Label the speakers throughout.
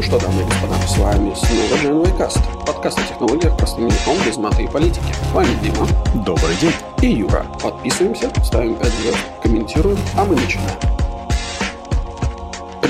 Speaker 1: Ну что, дамы и господа, с вами снова Gen Каст. Подкаст о технологиях простым языком без маты и политики. С вами Дима.
Speaker 2: Добрый день.
Speaker 1: И Юра. Подписываемся, ставим 5 звезд, комментируем, а мы начинаем.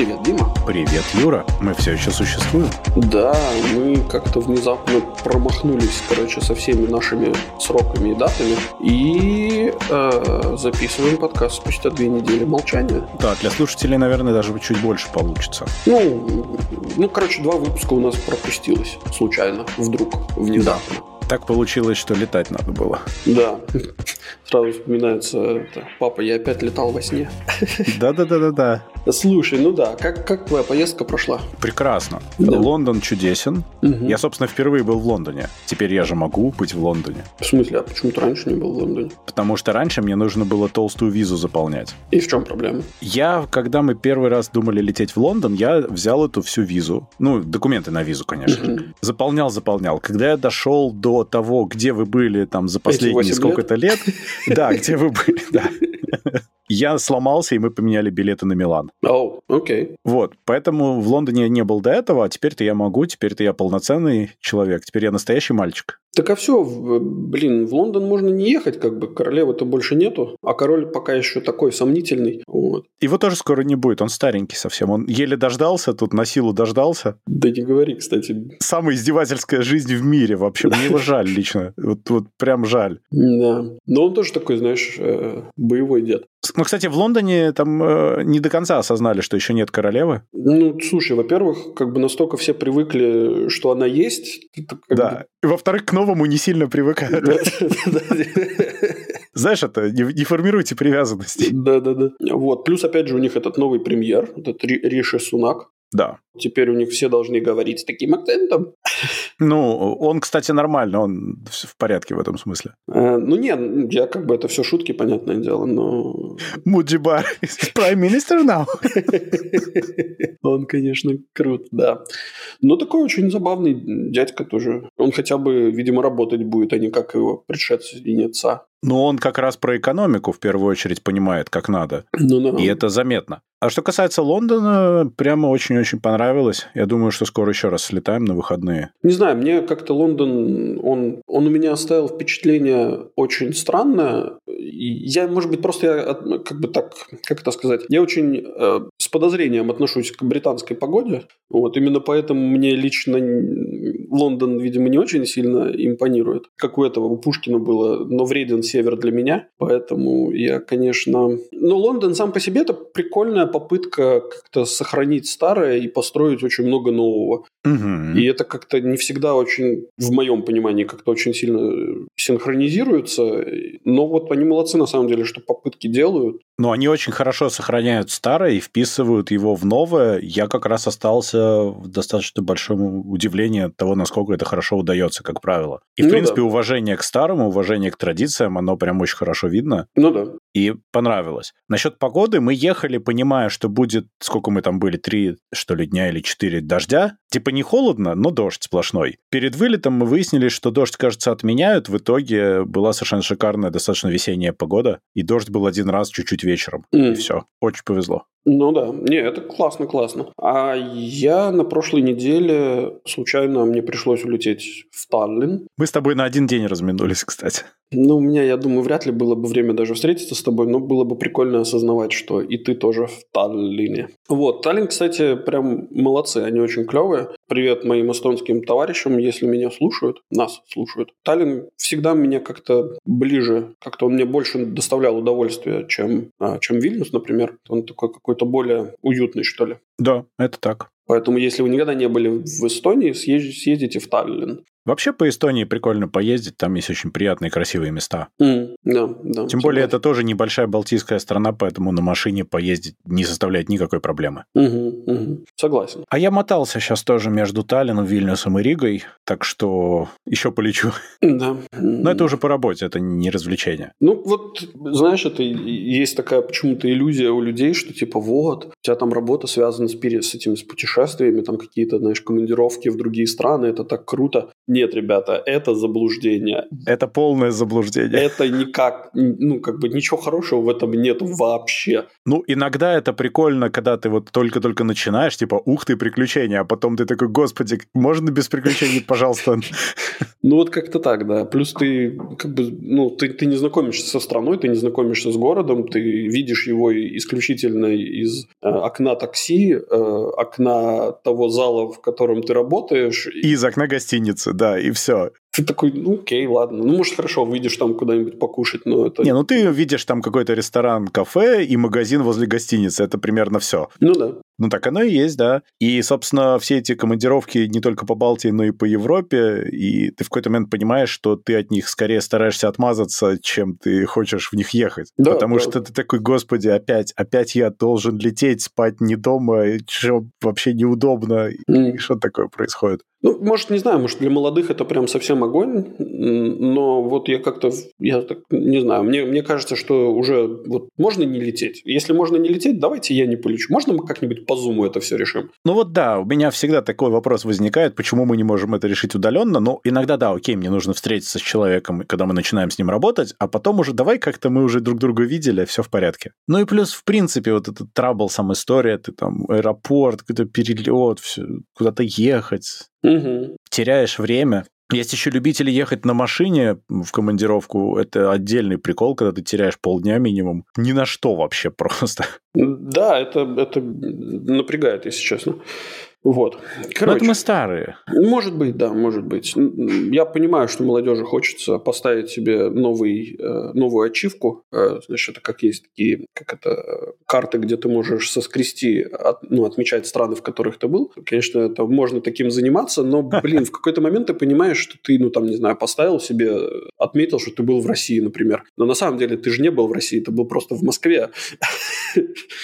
Speaker 1: Привет, Дима.
Speaker 2: Привет, Юра. Мы все еще существуем.
Speaker 1: Да, мы как-то внезапно промахнулись, короче, со всеми нашими сроками и датами. И э, записываем подкаст спустя две недели молчания.
Speaker 2: Да, для слушателей, наверное, даже чуть больше получится.
Speaker 1: Ну, ну, короче, два выпуска у нас пропустилось случайно, вдруг, внезапно. Да
Speaker 2: так получилось, что летать надо было.
Speaker 1: Да. Сразу вспоминается это. Папа, я опять летал во сне.
Speaker 2: Да-да-да-да-да.
Speaker 1: Слушай, ну да, как, как твоя поездка прошла?
Speaker 2: Прекрасно. Да. Лондон чудесен. Угу. Я, собственно, впервые был в Лондоне. Теперь я же могу быть в Лондоне.
Speaker 1: В смысле, а почему ты раньше не был в Лондоне?
Speaker 2: Потому что раньше мне нужно было толстую визу заполнять.
Speaker 1: И в чем проблема?
Speaker 2: Я, когда мы первый раз думали лететь в Лондон, я взял эту всю визу. Ну, документы на визу, конечно. Угу. Заполнял, заполнял. Когда я дошел до того, где вы были там за последние сколько-то лет, да, где вы были, да. Я сломался, и мы поменяли билеты на Милан.
Speaker 1: О, oh, окей. Okay.
Speaker 2: Вот, поэтому в Лондоне не был до этого, а теперь-то я могу, теперь-то я полноценный человек, теперь я настоящий мальчик.
Speaker 1: Так а все, блин, в Лондон можно не ехать, как бы королевы-то больше нету, а король пока еще такой сомнительный. Вот.
Speaker 2: Его тоже скоро не будет, он старенький совсем, он еле дождался, тут на силу дождался.
Speaker 1: Да не говори, кстати.
Speaker 2: Самая издевательская жизнь в мире вообще, мне его жаль лично, вот, вот прям жаль.
Speaker 1: Да, но он тоже такой, знаешь, э, боевой дед.
Speaker 2: Ну, кстати, в Лондоне там э, не до конца осознали, что еще нет королевы.
Speaker 1: Ну, слушай, во-первых, как бы настолько все привыкли, что она есть.
Speaker 2: Да. И во-вторых, к новому не сильно привыкают. Знаешь, это не, не формируйте привязанности.
Speaker 1: Да-да-да. Вот. Плюс, опять же, у них этот новый премьер, этот Риши Сунак.
Speaker 2: Да.
Speaker 1: Теперь у них все должны говорить с таким акцентом.
Speaker 2: Ну, он, кстати, нормально, он в порядке в этом смысле.
Speaker 1: Э, ну, нет, я как бы это все шутки, понятное дело, но...
Speaker 2: Муджибар prime minister now.
Speaker 1: он, конечно, крут, да. Но такой очень забавный дядька тоже. Он хотя бы, видимо, работать будет, а не как его предшественница.
Speaker 2: Ну, он как раз про экономику в первую очередь понимает, как надо. Ну, да. И это заметно. А что касается Лондона, прямо очень-очень понравилось. Я думаю, что скоро еще раз слетаем на выходные.
Speaker 1: Не знаю, мне как-то Лондон, он, он у меня оставил впечатление очень странное. Я, может быть, просто я, как бы так, как это сказать, я очень э, с подозрением отношусь к британской погоде. Вот именно поэтому мне лично Лондон, видимо, не очень сильно импонирует. Как у этого, у Пушкина было, но вреден север для меня. Поэтому я, конечно... Но Лондон сам по себе это прикольная попытка как-то сохранить старое и построить очень много нового. Угу. И это как-то не всегда очень, в моем понимании, как-то очень сильно синхронизируется. Но вот они молодцы на самом деле, что попытки делают.
Speaker 2: Но они очень хорошо сохраняют старое и вписывают его в новое. Я как раз остался в достаточно большом удивлении от того, насколько это хорошо удается, как правило. И, в ну принципе, да. уважение к старому, уважение к традициям, оно прям очень хорошо видно.
Speaker 1: Ну да.
Speaker 2: И понравилось. Насчет погоды мы ехали, понимая, что будет, сколько мы там были, три, что ли, дня или четыре дождя. Типа не холодно, но дождь сплошной. Перед вылетом мы выяснили, что дождь, кажется, отменяют. В итоге была совершенно шикарная, достаточно весенняя погода. И дождь был один раз чуть-чуть вечером. Mm. И все. Очень повезло.
Speaker 1: Ну да, не, это классно, классно. А я на прошлой неделе случайно мне пришлось улететь в Таллин.
Speaker 2: Мы с тобой на один день разминулись, кстати.
Speaker 1: Ну, у меня, я думаю, вряд ли было бы время даже встретиться с тобой, но было бы прикольно осознавать, что и ты тоже в Таллине. Вот, Таллин, кстати, прям молодцы, они очень клевые. Привет моим эстонским товарищам, если меня слушают, нас слушают. Таллин всегда меня как-то ближе, как-то он мне больше доставлял удовольствие, чем, а, чем Вильнюс, например. Он такой какой-то более уютный, что ли.
Speaker 2: Да, это так.
Speaker 1: Поэтому, если вы никогда не были в Эстонии, съездите в Таллин.
Speaker 2: Вообще по Эстонии прикольно поездить, там есть очень приятные красивые места.
Speaker 1: Mm, да, да.
Speaker 2: Тем более это тоже небольшая балтийская страна, поэтому на машине поездить не составляет никакой проблемы.
Speaker 1: Угу, угу. Согласен.
Speaker 2: А я мотался сейчас тоже между Таллином, Вильнюсом и Ригой, так что еще полечу.
Speaker 1: Да.
Speaker 2: Но это уже по работе, это не развлечение.
Speaker 1: Ну вот, знаешь, это есть такая почему-то иллюзия у людей, что типа вот, у тебя там работа связана с, с этим, с путешествием путешествиями, там какие-то, знаешь, командировки в другие страны, это так круто. Нет, ребята, это заблуждение.
Speaker 2: Это полное заблуждение.
Speaker 1: Это никак, ну, как бы ничего хорошего в этом нет вообще.
Speaker 2: Ну, иногда это прикольно, когда ты вот только-только начинаешь, типа, ух ты, приключения, а потом ты такой, господи, можно без приключений, пожалуйста?
Speaker 1: Ну, вот как-то так, да. Плюс ты, как бы, ну, ты, ты не знакомишься со страной, ты не знакомишься с городом, ты видишь его исключительно из э, окна такси, э, окна того зала, в котором ты работаешь.
Speaker 2: И из окна гостиницы, да, и все.
Speaker 1: Ты такой, ну окей, ладно. Ну, может, хорошо, выйдешь там куда-нибудь покушать, но это...
Speaker 2: Не, ну ты видишь там какой-то ресторан, кафе и магазин возле гостиницы. Это примерно все.
Speaker 1: Ну да.
Speaker 2: Ну так оно и есть, да. И, собственно, все эти командировки не только по Балтии, но и по Европе, и ты в какой-то момент понимаешь, что ты от них скорее стараешься отмазаться, чем ты хочешь в них ехать. Да, Потому да. что ты такой, господи, опять, опять я должен лететь, спать не дома, что вообще неудобно. Mm. И что такое происходит?
Speaker 1: Ну, может, не знаю, может, для молодых это прям совсем огонь, но вот я как-то, я так не знаю, мне, мне кажется, что уже вот можно не лететь. Если можно не лететь, давайте я не полечу. Можно мы как-нибудь по зуму это все решим?
Speaker 2: Ну вот да, у меня всегда такой вопрос возникает, почему мы не можем это решить удаленно. Ну, иногда да, окей, мне нужно встретиться с человеком, когда мы начинаем с ним работать, а потом уже давай как-то мы уже друг друга видели, все в порядке. Ну и плюс, в принципе, вот этот трабл, сам история, ты там аэропорт, какой-то перелет, все, куда-то ехать
Speaker 1: Угу.
Speaker 2: Теряешь время. Есть еще любители ехать на машине в командировку. Это отдельный прикол, когда ты теряешь полдня минимум. Ни на что вообще просто.
Speaker 1: Да, это, это напрягает, если честно. Вот.
Speaker 2: Короче, Но это мы старые.
Speaker 1: Может быть, да, может быть. Я понимаю, что молодежи хочется поставить себе новый, э, новую ачивку. Э, значит, это как есть такие, как это, карты, где ты можешь соскрести, от, ну, отмечать страны, в которых ты был. Конечно, это можно таким заниматься, но, блин, в какой-то момент ты понимаешь, что ты, ну, там, не знаю, поставил себе, отметил, что ты был в России, например. Но на самом деле ты же не был в России, ты был просто в Москве.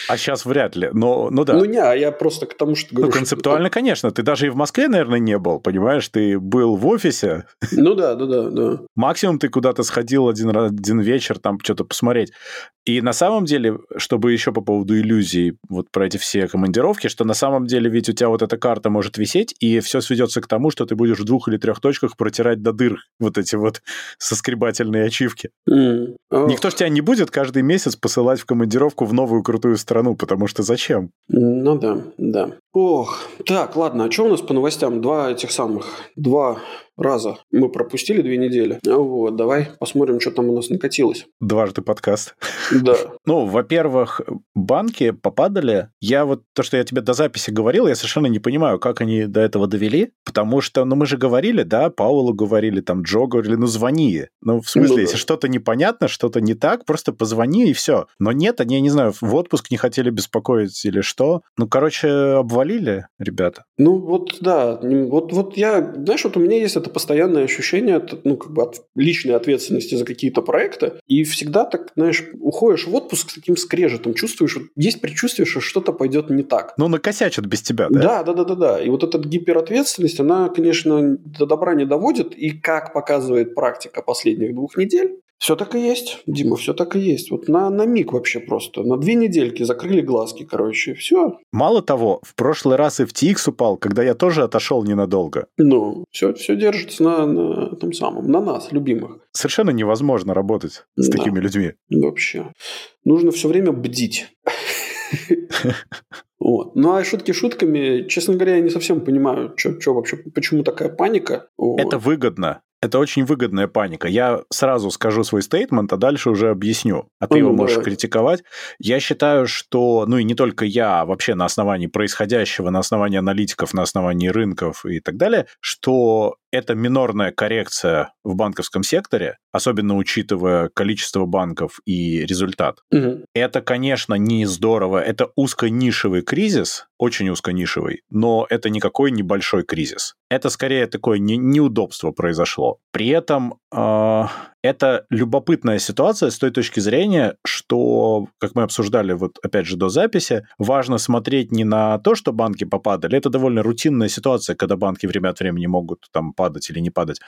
Speaker 2: А сейчас вряд ли, но, ну да.
Speaker 1: Ну не, а я просто к тому, что
Speaker 2: говорю, ну, концептуально, конечно. Ты даже и в Москве, наверное, не был, понимаешь? Ты был в офисе.
Speaker 1: Ну да, да, да, да.
Speaker 2: Максимум ты куда-то сходил один, один вечер там что-то посмотреть. И на самом деле, чтобы еще по поводу иллюзий, вот про эти все командировки, что на самом деле ведь у тебя вот эта карта может висеть, и все сведется к тому, что ты будешь в двух или трех точках протирать до дыр вот эти вот соскребательные ачивки.
Speaker 1: Mm.
Speaker 2: Oh. Никто же тебя не будет каждый месяц посылать в командировку в новую крутую страну, потому что зачем?
Speaker 1: Ну да, да. Ох, так, ладно, а что у нас по новостям? Два этих самых, два раза мы пропустили две недели. Вот, давай посмотрим, что там у нас накатилось.
Speaker 2: Дважды подкаст.
Speaker 1: Да.
Speaker 2: Ну, во-первых, банки попадали. Я вот то, что я тебе до записи говорил, я совершенно не понимаю, как они до этого довели, потому что, ну, мы же говорили, да, Паулу говорили, там, Джо говорили, ну, звони. Ну, в смысле, ну, да. если что-то непонятно, что-то не так, просто позвони и все. Но нет, они, я не знаю, в отпуск не хотели беспокоить или что. Ну, короче, обвалили ребята.
Speaker 1: Ну, вот, да. Вот, вот я, знаешь, вот у меня есть это постоянное ощущение, ну, как бы от личной ответственности за какие-то проекты, и всегда так, знаешь, уходишь в отпуск с таким скрежетом, чувствуешь, есть предчувствие, что что-то пойдет не так.
Speaker 2: Ну, накосячат без тебя, да?
Speaker 1: Да, да, да, да, да. И вот эта гиперответственность, она, конечно, до добра не доводит, и как показывает практика последних двух недель, все так и есть, Дима, все так и есть. Вот на, на миг вообще просто. На две недельки закрыли глазки, короче, все.
Speaker 2: Мало того, в прошлый раз и в TX упал, когда я тоже отошел ненадолго.
Speaker 1: Ну, все, все держится на, на том самом, на нас, любимых.
Speaker 2: Совершенно невозможно работать с да. такими людьми.
Speaker 1: Вообще. Нужно все время бдить. Вот. Ну а шутки шутками, честно говоря, я не совсем понимаю, что вообще, почему такая паника.
Speaker 2: Вот. Это выгодно. Это очень выгодная паника. Я сразу скажу свой стейтмент, а дальше уже объясню. А ты ну, его давай. можешь критиковать. Я считаю, что, ну и не только я, а вообще на основании происходящего, на основании аналитиков, на основании рынков и так далее, что это минорная коррекция в банковском секторе, особенно учитывая количество банков и результат.
Speaker 1: Угу.
Speaker 2: Это, конечно, не здорово. Это узконишевый кризис, очень узконишевый, но это никакой небольшой кризис. Это скорее такое не, неудобство произошло. При этом э, это любопытная ситуация с той точки зрения, что, как мы обсуждали вот опять же до записи, важно смотреть не на то, что банки попадали, это довольно рутинная ситуация, когда банки время от времени могут там падать или не падать,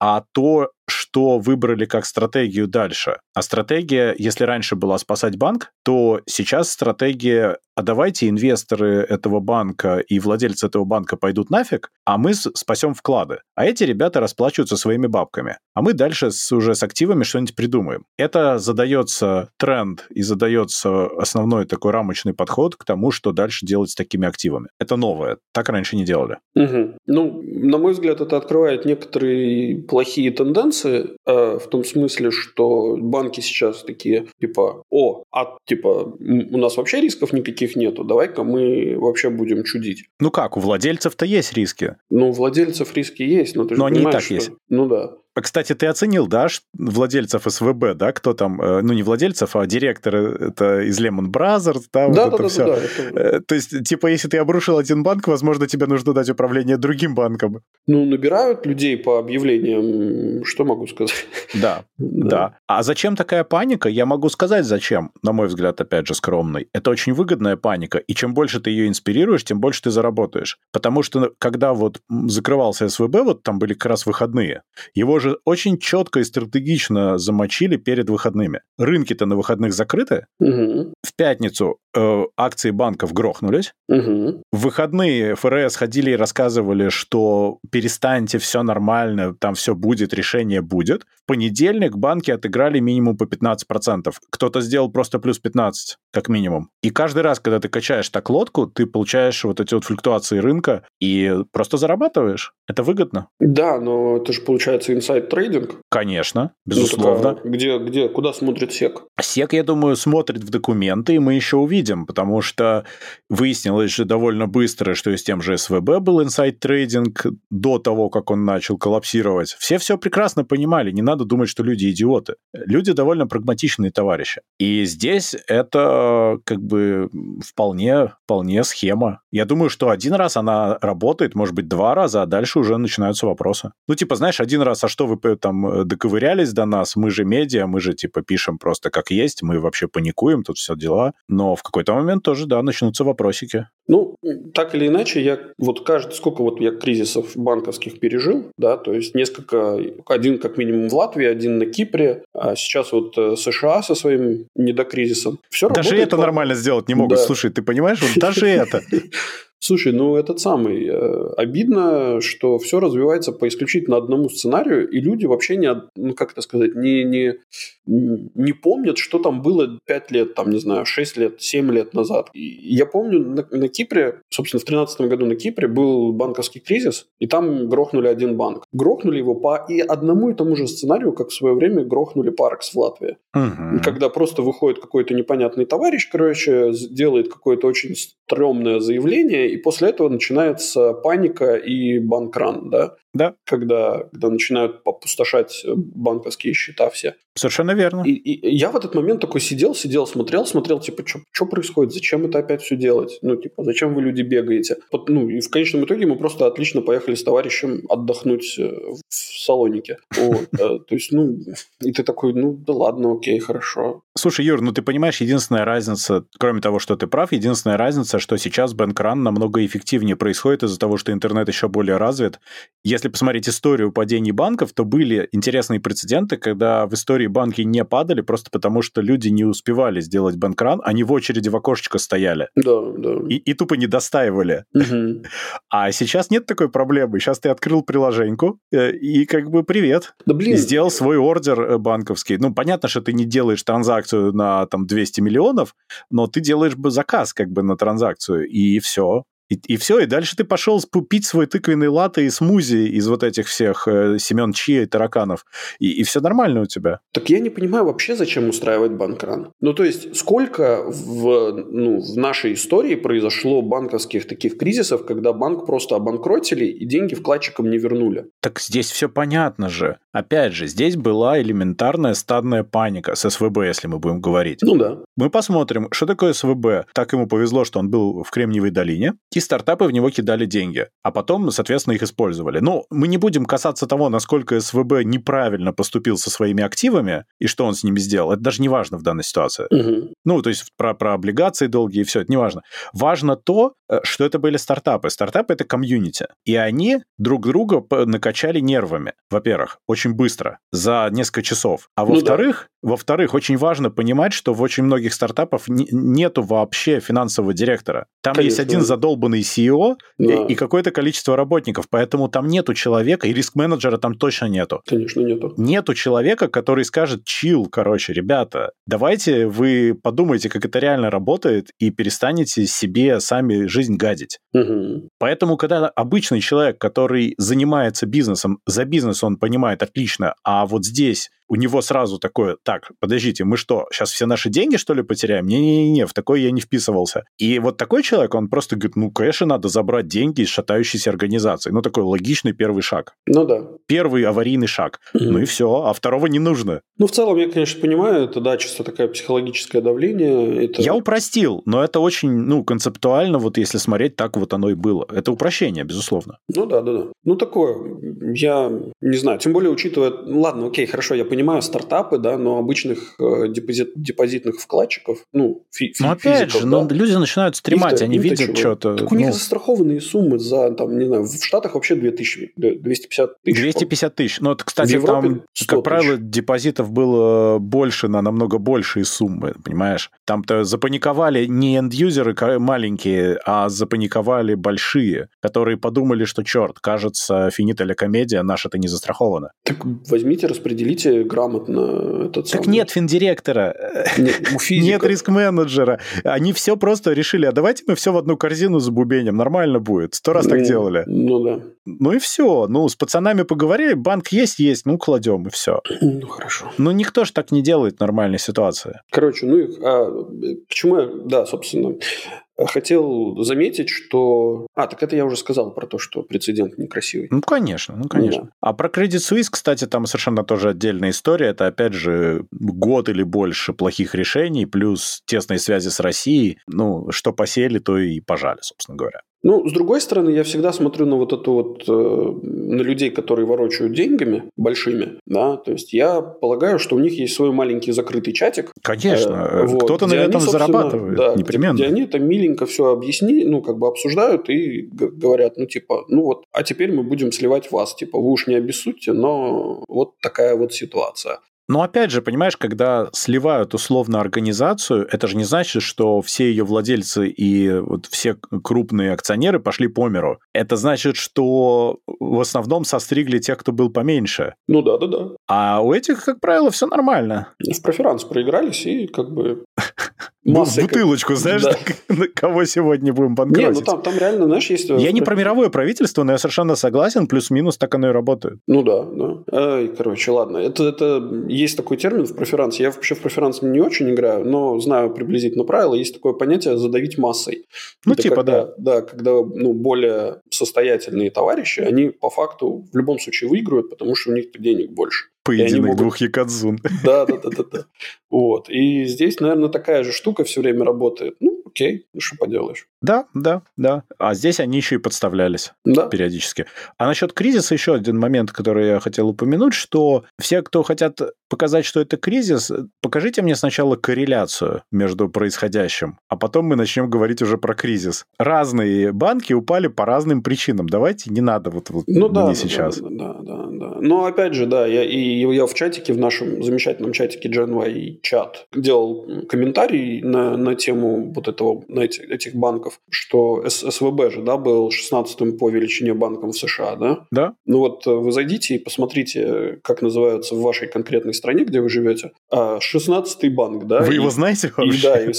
Speaker 2: а то, что выбрали как стратегию дальше. А стратегия, если раньше была спасать банк, то сейчас стратегия а давайте инвесторы этого банка и владельцы этого банка пойдут нафиг, а мы спасем вклады. А эти ребята расплачиваются своими бабками. А мы дальше с, уже с активами что-нибудь придумаем. Это задается тренд и задается основной такой рамочный подход к тому, что дальше делать с такими активами. Это новое. Так раньше не делали.
Speaker 1: Угу. Ну, на мой взгляд, это открывает некоторые плохие тенденции э, в том смысле, что банки сейчас такие, типа, о, а типа, у нас вообще рисков никаких нету, давай-ка мы вообще будем чудить.
Speaker 2: Ну как, у владельцев-то есть риски.
Speaker 1: Ну, у владельцев риски есть, но ты
Speaker 2: но
Speaker 1: же они
Speaker 2: и так
Speaker 1: что...
Speaker 2: есть.
Speaker 1: Ну да.
Speaker 2: Кстати, ты оценил, да, владельцев СВБ, да, кто там, э, ну не владельцев, а директоры это из Lehman Brothers, да,
Speaker 1: да,
Speaker 2: вот
Speaker 1: да,
Speaker 2: это
Speaker 1: да,
Speaker 2: все.
Speaker 1: Да, это...
Speaker 2: Э, то есть, типа, если ты обрушил один банк, возможно, тебе нужно дать управление другим банком.
Speaker 1: Ну, набирают людей по объявлениям, что могу сказать?
Speaker 2: Да, да, да. А зачем такая паника? Я могу сказать, зачем, на мой взгляд, опять же, скромный. Это очень выгодная паника, и чем больше ты ее инспирируешь, тем больше ты заработаешь. Потому что, когда вот закрывался СВБ, вот там были как раз выходные, его же очень четко и стратегично замочили перед выходными. Рынки-то на выходных закрыты.
Speaker 1: Угу.
Speaker 2: В пятницу э, акции банков грохнулись.
Speaker 1: Угу.
Speaker 2: В выходные ФРС ходили и рассказывали, что перестаньте, все нормально, там все будет, решение будет. В понедельник банки отыграли минимум по 15%. Кто-то сделал просто плюс 15, как минимум. И каждый раз, когда ты качаешь так лодку, ты получаешь вот эти вот флюктуации рынка и просто зарабатываешь. Это выгодно.
Speaker 1: Да, но это же получается inside trading.
Speaker 2: Конечно, безусловно.
Speaker 1: Ну, так, а где, где, куда смотрит SEC?
Speaker 2: SEC, я думаю, смотрит в документы, и мы еще увидим, потому что выяснилось же довольно быстро, что и с тем же SVB был inside trading до того, как он начал коллапсировать. Все все прекрасно понимали, не надо думать, что люди идиоты. Люди довольно прагматичные товарищи. И здесь это как бы вполне, вполне схема. Я думаю, что один раз она работает, может быть, два раза, а дальше уже начинаются вопросы. Ну, типа, знаешь, один раз, а что вы там доковырялись до нас? Мы же медиа, мы же, типа, пишем просто как есть, мы вообще паникуем, тут все дела. Но в какой-то момент тоже, да, начнутся вопросики.
Speaker 1: Ну, так или иначе, я вот каждый, сколько вот я кризисов банковских пережил, да, то есть несколько, один как минимум в Латвии, один на Кипре, а сейчас вот э, США со своим недокризисом. Все
Speaker 2: даже это по... нормально сделать не могут. Да. Слушай, ты понимаешь, вот даже это.
Speaker 1: Слушай, ну этот самый, э, обидно, что все развивается по исключительно одному сценарию, и люди вообще не, ну как это сказать, не, не, не помнят, что там было 5 лет, там, не знаю, 6 лет, 7 лет назад. И я помню, на, на Кипре, собственно, в 2013 году на Кипре был банковский кризис, и там грохнули один банк. Грохнули его по и одному и тому же сценарию, как в свое время грохнули Парекс в Латвии.
Speaker 2: Угу.
Speaker 1: Когда просто выходит какой-то непонятный товарищ, короче, делает какое-то очень стрёмное заявление, и после этого начинается паника и банкран, да?
Speaker 2: Да.
Speaker 1: Когда, когда начинают опустошать банковские счета все.
Speaker 2: Совершенно верно.
Speaker 1: И, и я в этот момент такой сидел, сидел, смотрел, смотрел, типа, что происходит, зачем это опять все делать? Ну, типа, зачем вы, люди, бегаете? Вот, ну, и в конечном итоге мы просто отлично поехали с товарищем отдохнуть э, в Салонике. Вот, э, то есть, ну, и ты такой, ну, да ладно, окей, хорошо.
Speaker 2: Слушай, Юр, ну ты понимаешь, единственная разница, кроме того, что ты прав, единственная разница, что сейчас бэнкран намного эффективнее происходит из-за того, что интернет еще более развит. Если посмотреть историю падений банков, то были интересные прецеденты, когда в истории банки не падали просто потому, что люди не успевали сделать бэнкран, они в очереди в окошечко стояли.
Speaker 1: Да, да.
Speaker 2: И, и тупо не достаивали.
Speaker 1: Угу.
Speaker 2: А сейчас нет такой проблемы. Сейчас ты открыл приложеньку э, и как бы привет.
Speaker 1: Да блин.
Speaker 2: И сделал свой ордер э, банковский. Ну, понятно, что ты не делаешь транзакцию на там 200 миллионов, но ты делаешь бы заказ как бы на транзакцию, и все. И, и все, и дальше ты пошел пить свой тыквенный латте и смузи из вот этих всех э, Семен Чья и тараканов. И, и все нормально у тебя.
Speaker 1: Так я не понимаю вообще, зачем устраивать банкран. Ну, то есть, сколько в, ну, в нашей истории произошло банковских таких кризисов, когда банк просто обанкротили и деньги вкладчикам не вернули?
Speaker 2: Так здесь все понятно же. Опять же, здесь была элементарная стадная паника с СВБ, если мы будем говорить.
Speaker 1: Ну да.
Speaker 2: Мы посмотрим, что такое СВБ. Так ему повезло, что он был в Кремниевой долине, и стартапы в него кидали деньги, а потом, соответственно, их использовали. Но мы не будем касаться того, насколько СВБ неправильно поступил со своими активами и что он с ними сделал. Это даже не важно в данной ситуации.
Speaker 1: Угу.
Speaker 2: Ну, то есть про, про облигации долгие и все, это не важно. Важно то, э, что это были стартапы. Стартапы — это комьюнити. И они друг друга накачали нервами. Во-первых, очень очень быстро, за несколько часов. А во-вторых, ну, да. во-вторых, очень важно понимать, что в очень многих стартапах нету вообще финансового директора. Там Конечно. есть один задолбанный CEO да. и, и какое-то количество работников, поэтому там нету человека, и риск-менеджера там точно нету.
Speaker 1: Конечно, нету.
Speaker 2: Нету человека, который скажет, чил, короче, ребята, давайте вы подумайте, как это реально работает, и перестанете себе сами жизнь гадить. Угу. Поэтому, когда обычный человек, который занимается бизнесом, за бизнес он понимает отлично, а вот здесь у него сразу такое, так, подождите, мы что, сейчас все наши деньги, что ли, потеряем? Не-не-не, в такой я не вписывался. И вот такой человек, он просто говорит, ну, конечно, надо забрать деньги из шатающейся организации. Ну, такой логичный первый шаг.
Speaker 1: Ну да.
Speaker 2: Первый аварийный шаг. Mm-hmm. Ну и все, а второго не нужно.
Speaker 1: Ну, в целом, я, конечно, понимаю, это, да, чисто такое психологическое давление. Это...
Speaker 2: Я упростил, но это очень, ну, концептуально, вот если смотреть, так вот оно и было. Это упрощение, безусловно.
Speaker 1: Ну да, да, да. Ну, такое, я не знаю, тем более учитывая, ну, ладно, окей, хорошо, я понимаю стартапы, да, но обычных э, депозит, депозитных вкладчиков, ну,
Speaker 2: фи, ну опять физиков, же, да, ну, люди начинают стримать, они видят что-то.
Speaker 1: Так у них ну... застрахованные суммы за, там, не знаю, в Штатах вообще 2000, 250 тысяч.
Speaker 2: 250 тысяч. Ну, это, кстати, там, как правило, депозитов было больше, на намного большие суммы, понимаешь? Там-то запаниковали не энд-юзеры маленькие, а запаниковали большие, которые подумали, что, черт, кажется, финита комедия, наша-то не застрахована.
Speaker 1: Так возьмите, распределите грамотно этот
Speaker 2: Так самый... нет финдиректора, нет, нет риск-менеджера. Они все просто решили, а давайте мы все в одну корзину забубеним, нормально будет. Сто раз ну, так делали.
Speaker 1: Ну да.
Speaker 2: Ну и все. Ну, с пацанами поговорили, банк есть, есть, ну, кладем, и все.
Speaker 1: Ну, хорошо.
Speaker 2: Ну, никто же так не делает в нормальной ситуации.
Speaker 1: Короче, ну, а, почему я, да, собственно, Хотел заметить, что... А, так это я уже сказал про то, что прецедент некрасивый.
Speaker 2: Ну, конечно, ну, конечно. Да. А про Credit Suisse, кстати, там совершенно тоже отдельная история. Это, опять же, год или больше плохих решений, плюс тесные связи с Россией. Ну, что посеяли, то и пожали, собственно говоря.
Speaker 1: Ну, с другой стороны, я всегда смотрю на вот эту вот, э, на людей, которые ворочают деньгами большими, да, то есть я полагаю, что у них есть свой маленький закрытый чатик.
Speaker 2: Конечно, э, вот, кто-то на этом зарабатывает, да, непременно.
Speaker 1: Где, они там миленько все объясни, ну, как бы обсуждают и говорят, ну, типа, ну вот, а теперь мы будем сливать вас, типа, вы уж не обессудьте, но вот такая вот ситуация.
Speaker 2: Но опять же, понимаешь, когда сливают условно организацию, это же не значит, что все ее владельцы и вот все крупные акционеры пошли по миру. Это значит, что в основном состригли тех, кто был поменьше.
Speaker 1: Ну да, да, да.
Speaker 2: А у этих, как правило, все нормально.
Speaker 1: В проферанс проигрались и как бы
Speaker 2: Массы бутылочку, знаешь, да. кого сегодня будем банкротить. Не,
Speaker 1: ну там, там реально, знаешь, есть...
Speaker 2: Я не про мировое правительство, но я совершенно согласен, плюс-минус так оно и работает.
Speaker 1: Ну да, да. Ай, короче, ладно. Это, это есть такой термин в проферансе. Я вообще в проферанс не очень играю, но знаю приблизительно правила. Есть такое понятие «задавить массой».
Speaker 2: Ну, это типа,
Speaker 1: когда,
Speaker 2: да.
Speaker 1: Да, когда ну, более состоятельные товарищи, они по факту в любом случае выиграют, потому что у них денег больше.
Speaker 2: Поединок двух якадзун.
Speaker 1: Да, да, да, да, да. Вот. И здесь, наверное, такая же штука все время работает. Ну, окей, ну что поделаешь.
Speaker 2: Да, да, да. А здесь они еще и подставлялись да. периодически. А насчет кризиса еще один момент, который я хотел упомянуть, что все, кто хотят показать, что это кризис, покажите мне сначала корреляцию между происходящим, а потом мы начнем говорить уже про кризис. Разные банки упали по разным причинам. Давайте не надо вот, вот
Speaker 1: ну, да,
Speaker 2: да, сейчас.
Speaker 1: Да, да, да, да. Но опять же, да, я, и я в чатике, в нашем замечательном чатике GenY чат делал комментарий на, на тему вот этого, на эти, этих банков, что СВБ же, да, был 16-м по величине банком в США, да?
Speaker 2: Да.
Speaker 1: Ну вот э, вы зайдите и посмотрите, как называются в вашей конкретной стране, где вы живете, 16-й а, банк, да?
Speaker 2: Вы и, его знаете вообще?
Speaker 1: И, да, и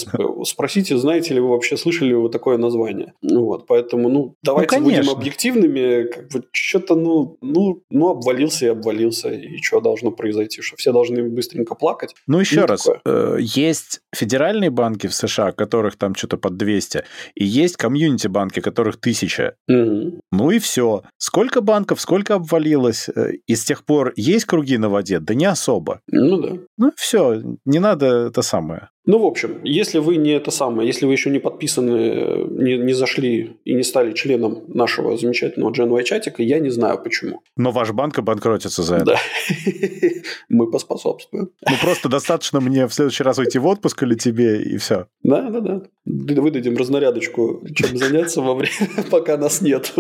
Speaker 1: спросите, знаете ли вы вообще, слышали ли вы такое название? Ну вот, поэтому, ну, давайте ну, будем объективными, как бы что-то, ну, ну, ну, обвалился и обвалился, и что должно произойти, что все должны быстренько плакать?
Speaker 2: Ну, еще ну, раз, такое. Э, есть федеральные банки в США, которых там что-то под 200, и есть комьюнити-банки, которых 1000. Угу. Ну и все. Сколько банков, сколько обвалилось? Э, и с тех пор есть круги на воде? Да не особо.
Speaker 1: Ну да.
Speaker 2: Ну все, не надо это самое.
Speaker 1: Ну, в общем, если вы не это самое, если вы еще не подписаны, не, не зашли и не стали членом нашего замечательного GenY чатика, я не знаю почему.
Speaker 2: Но ваш банк обанкротится за это.
Speaker 1: Да. Мы поспособствуем.
Speaker 2: Ну, просто достаточно мне в следующий раз уйти в отпуск или тебе, и все.
Speaker 1: Да, да, да. Выдадим разнарядочку, чем заняться во время, пока нас нет.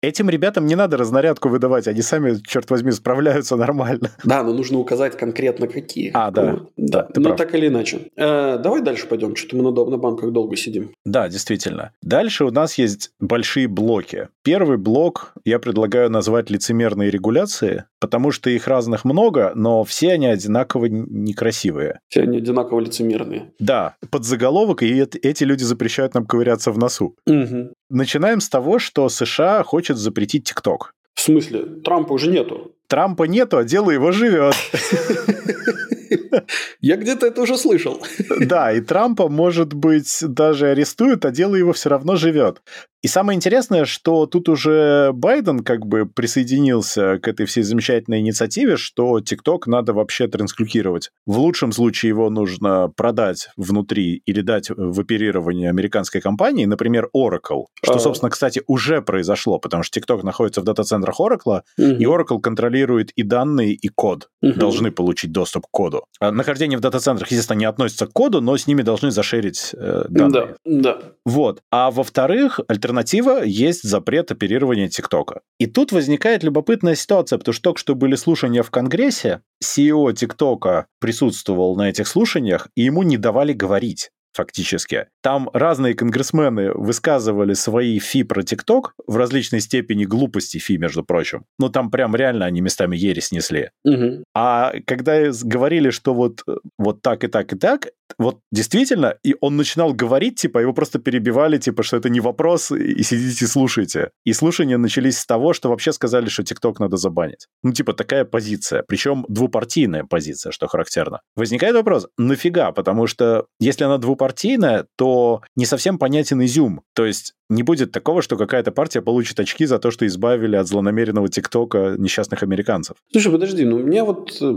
Speaker 2: Этим ребятам не надо разнарядку выдавать, они сами, черт возьми, справляются нормально.
Speaker 1: Да, но нужно указать конкретно какие.
Speaker 2: А, да.
Speaker 1: Ну, да, но прав. так или иначе. Э, давай дальше пойдем, что-то мы на, на банках долго сидим.
Speaker 2: Да, действительно. Дальше у нас есть большие блоки. Первый блок я предлагаю назвать лицемерные регуляции, потому что их разных много, но все они одинаково некрасивые.
Speaker 1: Все они одинаково лицемерные.
Speaker 2: Да, под заголовок, и эти люди запрещают нам ковыряться в носу.
Speaker 1: Угу.
Speaker 2: Начинаем с того, что США хочет запретить ТикТок.
Speaker 1: В смысле? Трампа уже нету.
Speaker 2: Трампа нету, а дело его живет.
Speaker 1: Я где-то это уже слышал.
Speaker 2: Да, и Трампа, может быть, даже арестуют, а дело его все равно живет. И самое интересное, что тут уже Байден как бы присоединился к этой всей замечательной инициативе, что TikTok надо вообще трансклюкировать. В лучшем случае его нужно продать внутри или дать в оперирование американской компании, например, Oracle, что, а. собственно, кстати, уже произошло, потому что TikTok находится в дата-центрах Oracle, и Oracle контролирует и данные, и код. Должны получить доступ к коду. А нахождение в дата-центрах, естественно, не относится к коду, но с ними должны зашерить э, данные.
Speaker 1: Да, да.
Speaker 2: Вот. А во-вторых, альтернатива альтернатива есть запрет оперирования ТикТока. И тут возникает любопытная ситуация, потому что только что были слушания в Конгрессе, CEO ТикТока присутствовал на этих слушаниях, и ему не давали говорить фактически. Там разные конгрессмены высказывали свои фи про ТикТок в различной степени глупости фи, между прочим. Ну, там прям реально они местами ересь снесли.
Speaker 1: Угу.
Speaker 2: А когда говорили, что вот, вот так и так и так, вот действительно, и он начинал говорить, типа, его просто перебивали, типа, что это не вопрос, и сидите слушайте. И слушания начались с того, что вообще сказали, что ТикТок надо забанить. Ну, типа, такая позиция. Причем двупартийная позиция, что характерно. Возникает вопрос, нафига? Потому что если она двупартийная, то не совсем понятен изюм. То есть не будет такого, что какая-то партия получит очки за то, что избавили от злонамеренного ТикТока несчастных американцев.
Speaker 1: Слушай, подожди, ну мне вот... Э,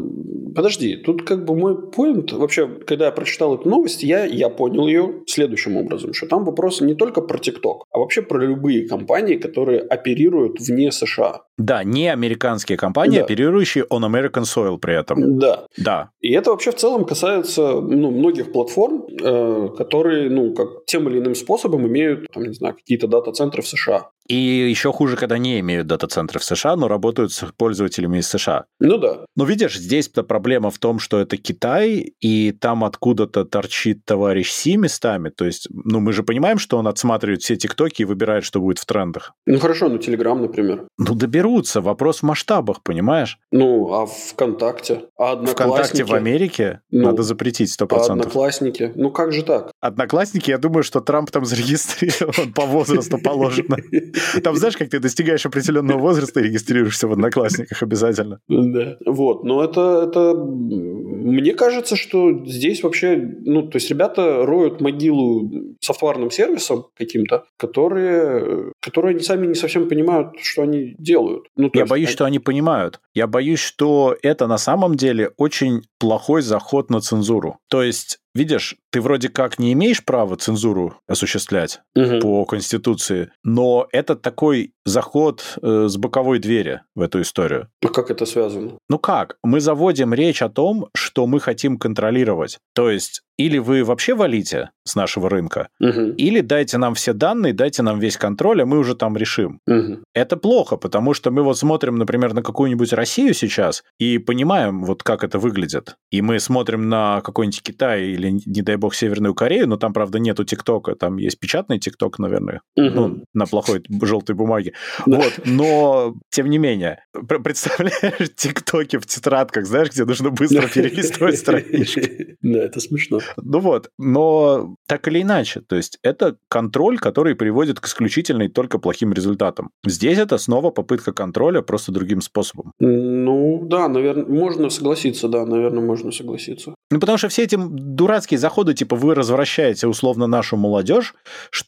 Speaker 1: подожди, тут как бы мой поинт... Вообще, когда я прочитал эту новость, я, я понял ее следующим образом, что там вопрос не только про ТикТок, а вообще про любые компании, которые оперируют вне США.
Speaker 2: Да, не американские компании, да. оперирующие on American soil при этом.
Speaker 1: Да.
Speaker 2: Да.
Speaker 1: И это вообще в целом касается ну, многих платформ, э, которые, ну, как тем или иным способом имеют, там, не знаю, какие-то дата-центры в США.
Speaker 2: И еще хуже, когда не имеют дата-центры в США, но работают с пользователями из США.
Speaker 1: Ну да.
Speaker 2: Но видишь, здесь-то проблема в том, что это Китай, и там откуда-то торчит товарищ Си местами. То есть, ну мы же понимаем, что он отсматривает все тиктоки и выбирает, что будет в трендах.
Speaker 1: Ну хорошо, ну Телеграм, например.
Speaker 2: Ну доберутся, вопрос в масштабах, понимаешь?
Speaker 1: Ну, а ВКонтакте? А
Speaker 2: ВКонтакте в Америке ну, надо запретить 100%. А
Speaker 1: Одноклассники? Ну как же так?
Speaker 2: Одноклассники, я думаю, что Трамп там зарегистрирован по возрасту положено. Там знаешь, как ты достигаешь определенного возраста и регистрируешься в Одноклассниках обязательно.
Speaker 1: Да. Вот. Но это, это... Мне кажется, что здесь вообще... Ну, то есть ребята роют могилу софтварным сервисом каким-то, которые, которые они сами не совсем понимают, что они делают. Ну,
Speaker 2: Я есть, боюсь, они... что они понимают. Я боюсь, что это на самом деле очень плохой заход на цензуру. То есть видишь, ты вроде как не имеешь права цензуру осуществлять угу. по Конституции, но это такой заход э, с боковой двери в эту историю.
Speaker 1: А как это связано?
Speaker 2: Ну как? Мы заводим речь о том, что мы хотим контролировать. То есть или вы вообще валите с нашего рынка,
Speaker 1: угу.
Speaker 2: или дайте нам все данные, дайте нам весь контроль, а мы уже там решим.
Speaker 1: Угу.
Speaker 2: Это плохо, потому что мы вот смотрим, например, на какую-нибудь Россию сейчас и понимаем, вот как это выглядит. И мы смотрим на какой-нибудь Китай или, не дай бог, Северную Корею, но там, правда, нету ТикТока, там есть печатный ТикТок, наверное, угу. ну, на плохой желтой бумаге. Вот, но, тем не менее, представляешь ТикТоки в тетрадках, знаешь, где нужно быстро перелистывать странички.
Speaker 1: Да, это смешно.
Speaker 2: Ну вот, но так или иначе, то есть это контроль, который приводит к исключительно и только плохим результатам. Здесь это снова попытка контроля просто другим способом.
Speaker 1: Ну да, наверное, можно согласиться, да, наверное, можно согласиться.
Speaker 2: Ну потому что все эти дурацкие заходы, типа вы развращаете условно нашу молодежь,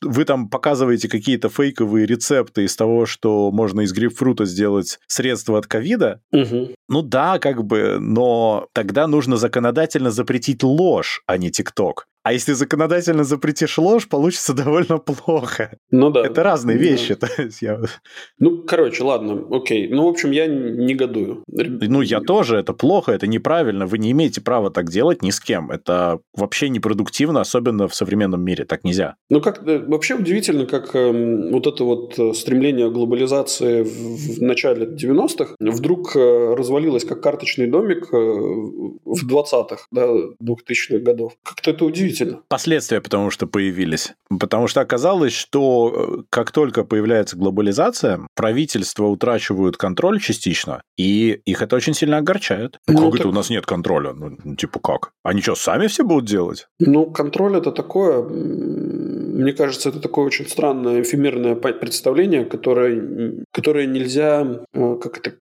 Speaker 2: вы там показываете какие-то фейковые рецепты из того, что можно из грейпфрута сделать средства от ковида.
Speaker 1: Угу.
Speaker 2: Ну да, как бы, но тогда нужно законодательно запретить ложь, а не ТикТок. А если законодательно запретишь ложь, получится довольно плохо.
Speaker 1: Ну да.
Speaker 2: Это разные
Speaker 1: да.
Speaker 2: вещи. То есть я...
Speaker 1: Ну, короче, ладно, окей. Ну, в общем, я негодую.
Speaker 2: Ну, я тоже. Это плохо, это неправильно. Вы не имеете права так делать ни с кем. Это вообще непродуктивно, особенно в современном мире. Так нельзя.
Speaker 1: Ну, как вообще удивительно, как э, вот это вот э, стремление глобализации в, в начале 90-х вдруг э, развалилось как карточный домик э, в 20-х, да, 2000-х годов. Как-то это удивительно.
Speaker 2: Последствия потому что появились. Потому что оказалось, что э, как только появляется глобализация, правительства утрачивают контроль частично, и их это очень сильно огорчает. Ну, как так... это у нас нет контроля? Ну, типа как? Они что, сами все будут делать?
Speaker 1: Ну, контроль это такое мне кажется, это такое очень странное эфемерное представление, которое, которое нельзя... Э, как это...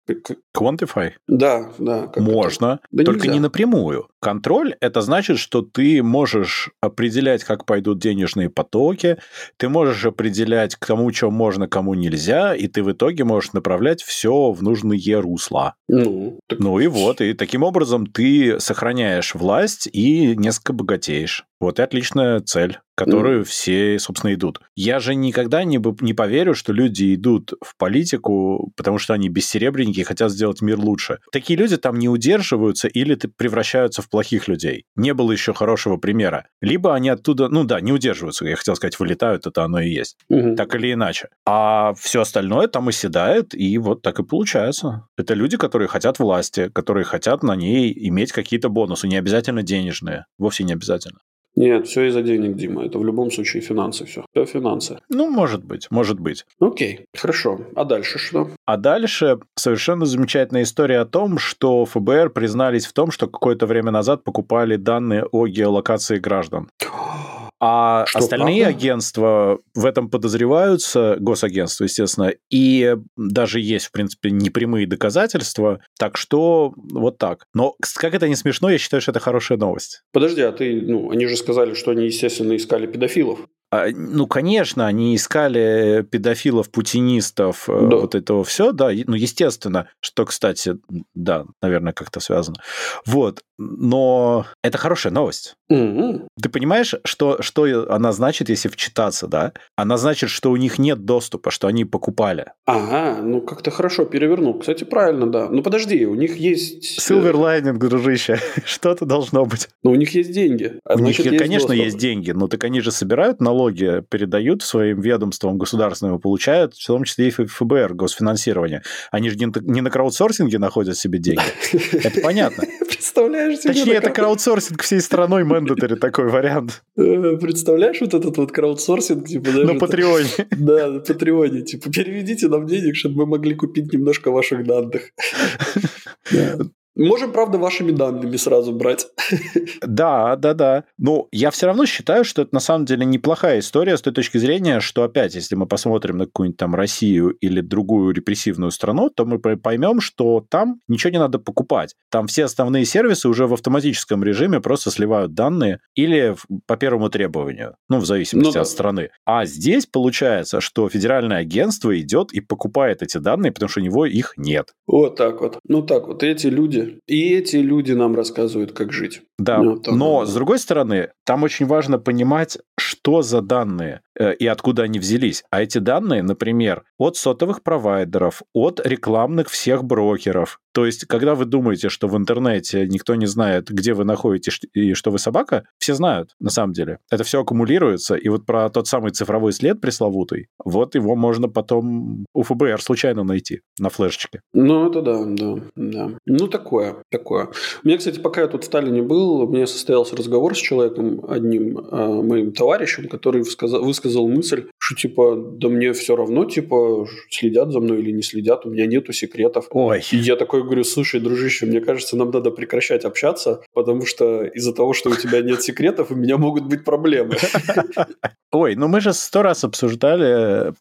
Speaker 2: Quantify?
Speaker 1: Да, да.
Speaker 2: Можно, да только нельзя. не напрямую. Контроль – это значит, что ты можешь определять, как пойдут денежные потоки, ты можешь определять, кому что можно, кому нельзя, и ты в итоге можешь направлять все в нужные русла.
Speaker 1: Ну,
Speaker 2: так... ну и вот, и таким образом ты сохраняешь власть и несколько богатеешь. Вот и отличная цель, которую mm. все, собственно, идут. Я же никогда не, не поверю, что люди идут в политику, потому что они бессеребренники и хотят сделать мир лучше. Такие люди там не удерживаются или превращаются в плохих людей. Не было еще хорошего примера. Либо они оттуда, ну да, не удерживаются, я хотел сказать, вылетают, это оно и есть. Mm-hmm. Так или иначе. А все остальное там оседает, и вот так и получается. Это люди, которые хотят власти, которые хотят на ней иметь какие-то бонусы, не обязательно денежные, вовсе не обязательно.
Speaker 1: Нет, все из-за денег, Дима. Это в любом случае финансы все. Все финансы.
Speaker 2: Ну, может быть, может быть.
Speaker 1: Окей, хорошо. А дальше что?
Speaker 2: А дальше совершенно замечательная история о том, что ФБР признались в том, что какое-то время назад покупали данные о геолокации граждан. А Что, остальные правда? агентства в этом подозреваются, госагентства, естественно, и даже есть, в принципе, непрямые доказательства, так что вот так. Но как это не смешно, я считаю, что это хорошая новость.
Speaker 1: Подожди, а ты, ну, они же сказали, что они, естественно, искали педофилов.
Speaker 2: А, ну, конечно, они искали педофилов, путинистов, э, да. вот этого все, да, ну, естественно, что, кстати, да, наверное, как-то связано. Вот, но это хорошая новость.
Speaker 1: Mm-hmm.
Speaker 2: Ты понимаешь, что, что она значит, если вчитаться, да? Она значит, что у них нет доступа, что они покупали.
Speaker 1: Ага, ну как-то хорошо перевернул. Кстати, правильно, да. Ну подожди, у них есть...
Speaker 2: Silver lining, дружище, что-то должно быть.
Speaker 1: Но у них есть деньги.
Speaker 2: А у значит, них, есть конечно, доступ. есть деньги, но так они же собирают налоги налоги передают своим ведомствам государственным и получают, в том числе и ФБР, госфинансирование. Они же не на краудсорсинге находят себе деньги. Это понятно.
Speaker 1: Представляешь
Speaker 2: себе? Точнее, это краудсорсинг всей страной мандатори такой вариант.
Speaker 1: Э, представляешь вот этот вот краудсорсинг? Типа,
Speaker 2: на Патреоне.
Speaker 1: Да, на Патреоне. Типа, переведите нам денег, чтобы мы могли купить немножко ваших данных. Можем, правда, вашими данными сразу брать.
Speaker 2: Да, да, да. Но я все равно считаю, что это на самом деле неплохая история с той точки зрения, что опять, если мы посмотрим на какую-нибудь там Россию или другую репрессивную страну, то мы поймем, что там ничего не надо покупать. Там все основные сервисы уже в автоматическом режиме просто сливают данные или по первому требованию, ну, в зависимости ну, от страны. А здесь получается, что федеральное агентство идет и покупает эти данные, потому что у него их нет.
Speaker 1: Вот так вот. Ну так вот. Эти люди и эти люди нам рассказывают, как жить.
Speaker 2: Да, ну, но с другой стороны, там очень важно понимать, что за данные э, и откуда они взялись. А эти данные, например, от сотовых провайдеров, от рекламных всех брокеров. То есть, когда вы думаете, что в интернете никто не знает, где вы находитесь и что вы собака, все знают, на самом деле. Это все аккумулируется, и вот про тот самый цифровой след пресловутый, вот его можно потом у ФБР случайно найти на флешечке.
Speaker 1: Ну, это да, да, да. Ну, такое, такое. У меня, кстати, пока я тут в Таллине был, у меня состоялся разговор с человеком, одним э, моим товарищем, который высказал, мысль, типа, да мне все равно, типа, следят за мной или не следят, у меня нету секретов.
Speaker 2: Ой.
Speaker 1: И я такой говорю, слушай, дружище, мне кажется, нам надо прекращать общаться, потому что из-за того, что у тебя нет секретов, у меня могут быть проблемы.
Speaker 2: Ой, ну мы же сто раз обсуждали,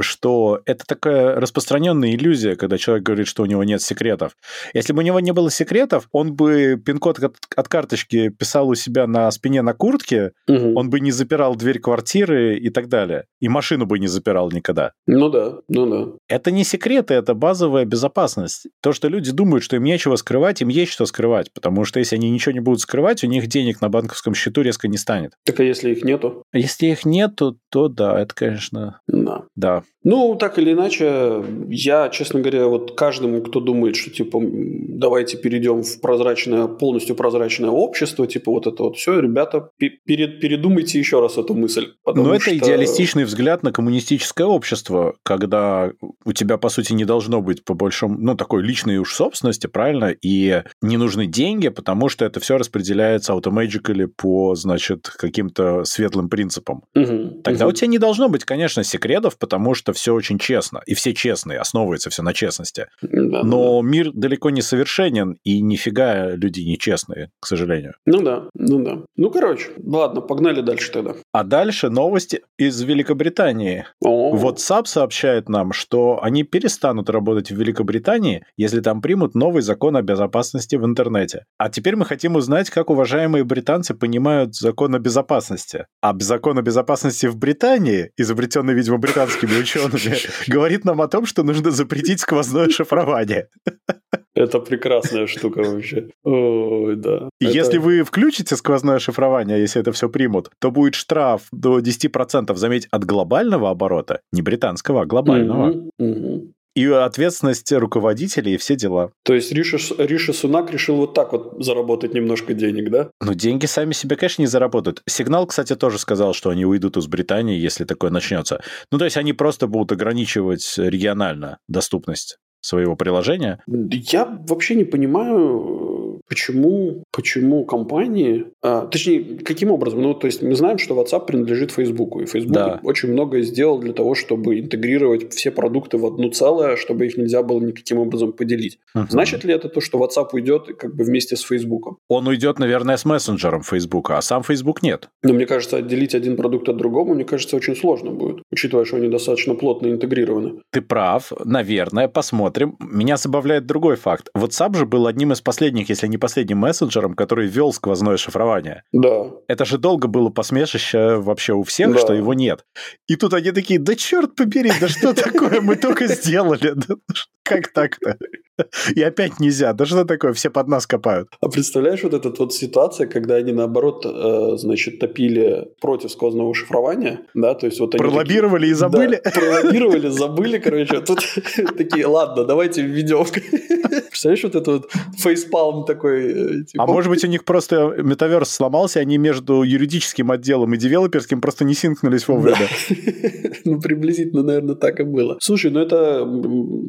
Speaker 2: что это такая распространенная иллюзия, когда человек говорит, что у него нет секретов. Если бы у него не было секретов, он бы пин-код от, от карточки писал у себя на спине на куртке, угу. он бы не запирал дверь квартиры и так далее. И и машину бы не запирал никогда.
Speaker 1: Ну да, ну да.
Speaker 2: Это не секреты, это базовая безопасность. То, что люди думают, что им нечего скрывать, им есть что скрывать, потому что если они ничего не будут скрывать, у них денег на банковском счету резко не станет.
Speaker 1: Так а если их нету?
Speaker 2: Если их нету, то да, это, конечно...
Speaker 1: Да.
Speaker 2: Да.
Speaker 1: Ну, так или иначе, я, честно говоря, вот каждому, кто думает, что, типа, давайте перейдем в прозрачное, полностью прозрачное общество, типа, вот это вот все, ребята, перед, передумайте еще раз эту мысль.
Speaker 2: Но это идеалистичный взгляд на коммунистическое общество, когда у тебя, по сути, не должно быть по большому, ну, такой личной уж собственности, правильно, и не нужны деньги, потому что это все распределяется automatically по, значит, каким-то светлым принципам.
Speaker 1: Угу,
Speaker 2: Тогда
Speaker 1: угу.
Speaker 2: у тебя не должно быть, конечно, секретов, потому что все очень честно, и все честные, основывается все на честности.
Speaker 1: Да,
Speaker 2: Но
Speaker 1: да.
Speaker 2: мир далеко не совершенен, и нифига люди нечестные, к сожалению.
Speaker 1: Ну да, ну да. Ну, короче, ладно, погнали дальше тогда.
Speaker 2: А дальше новости из Великобритании.
Speaker 1: О,
Speaker 2: WhatsApp сообщает нам, что они перестанут работать в Великобритании, если там примут новый закон о безопасности в интернете. А теперь мы хотим узнать, как уважаемые британцы понимают закон о безопасности. А закон о безопасности в Британии, изобретенный, видимо, британскими учеными, говорит нам о том, что нужно запретить сквозное шифрование.
Speaker 1: Это прекрасная штука вообще. Ой, да.
Speaker 2: И
Speaker 1: Это-
Speaker 2: Если вы включите сквозное шифрование, если это все примут, то будет штраф до 10%, заметь, от глобального оборота, не британского, а глобального.
Speaker 1: Мгм.
Speaker 2: И ответственность руководителей и все дела.
Speaker 1: То есть Риша, Риша Сунак решил вот так вот заработать немножко денег, да?
Speaker 2: Но деньги сами себе, конечно, не заработают. Сигнал, кстати, тоже сказал, что они уйдут из Британии, если такое начнется. Ну, то есть они просто будут ограничивать регионально доступность своего приложения.
Speaker 1: Я вообще не понимаю, почему, почему компании, а, точнее, каким образом. Ну, то есть мы знаем, что WhatsApp принадлежит Facebook, и Facebook
Speaker 2: Да.
Speaker 1: очень многое сделал для того, чтобы интегрировать все продукты в одну целое, чтобы их нельзя было никаким образом поделить.
Speaker 2: Мгм.
Speaker 1: Значит ли это то, что WhatsApp уйдет как бы вместе с Facebook?
Speaker 2: Он уйдет, наверное, с мессенджером Facebook, а сам Facebook нет.
Speaker 1: Но мне кажется, отделить один продукт от другого, мне кажется, очень сложно будет, учитывая, что они достаточно плотно интегрированы.
Speaker 2: Ты прав, наверное, посмотрим. Меня забавляет другой факт. WhatsApp же был одним из последних, если не последним мессенджером, который ввел сквозное шифрование.
Speaker 1: Да,
Speaker 2: Это же долго было посмешище вообще у всех,
Speaker 1: Да.
Speaker 2: что его нет. И тут они такие, да черт побери, да что такое, мы только сделали. Да Как так-то? И опять нельзя. Да что такое, все под нас копают.
Speaker 1: А представляешь вот эта вот ситуация, когда они наоборот, э, значит, топили против сквозного шифрования, да, то есть вот они
Speaker 2: Пролоббировали и
Speaker 1: такие-
Speaker 2: забыли.
Speaker 1: Да, пролоббировали, забыли, короче, а тут такие, ладно, давайте введем. Представляешь, вот это вот фейспалм такой. э, типа,
Speaker 2: А может быть, у них просто метаверс сломался, они между юридическим отделом и девелоперским просто не синкнулись вовремя.
Speaker 1: Ну, приблизительно, наверное, так и было. Слушай, ну это м,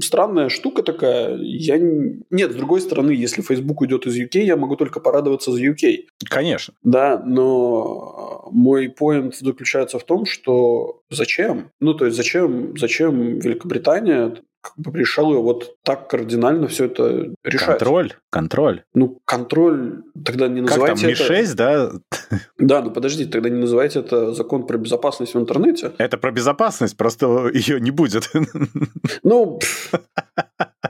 Speaker 1: странная штука такая. Я... не- Нет, с другой стороны, если Facebook уйдет из UK, я могу только порадоваться за UK.
Speaker 2: Конечно.
Speaker 1: Да, но мой поинт заключается в том, что зачем? Ну, то есть зачем, зачем Великобритания как бы решила вот так кардинально все это решать?
Speaker 2: Контроль, контроль.
Speaker 1: Ну, контроль, тогда не
Speaker 2: Как там,
Speaker 1: называйте это...
Speaker 2: Ми-6, да?
Speaker 1: Да, ну подождите, тогда не называйте это закон про безопасность в интернете.
Speaker 2: Это про безопасность, просто ее не будет.
Speaker 1: Ну.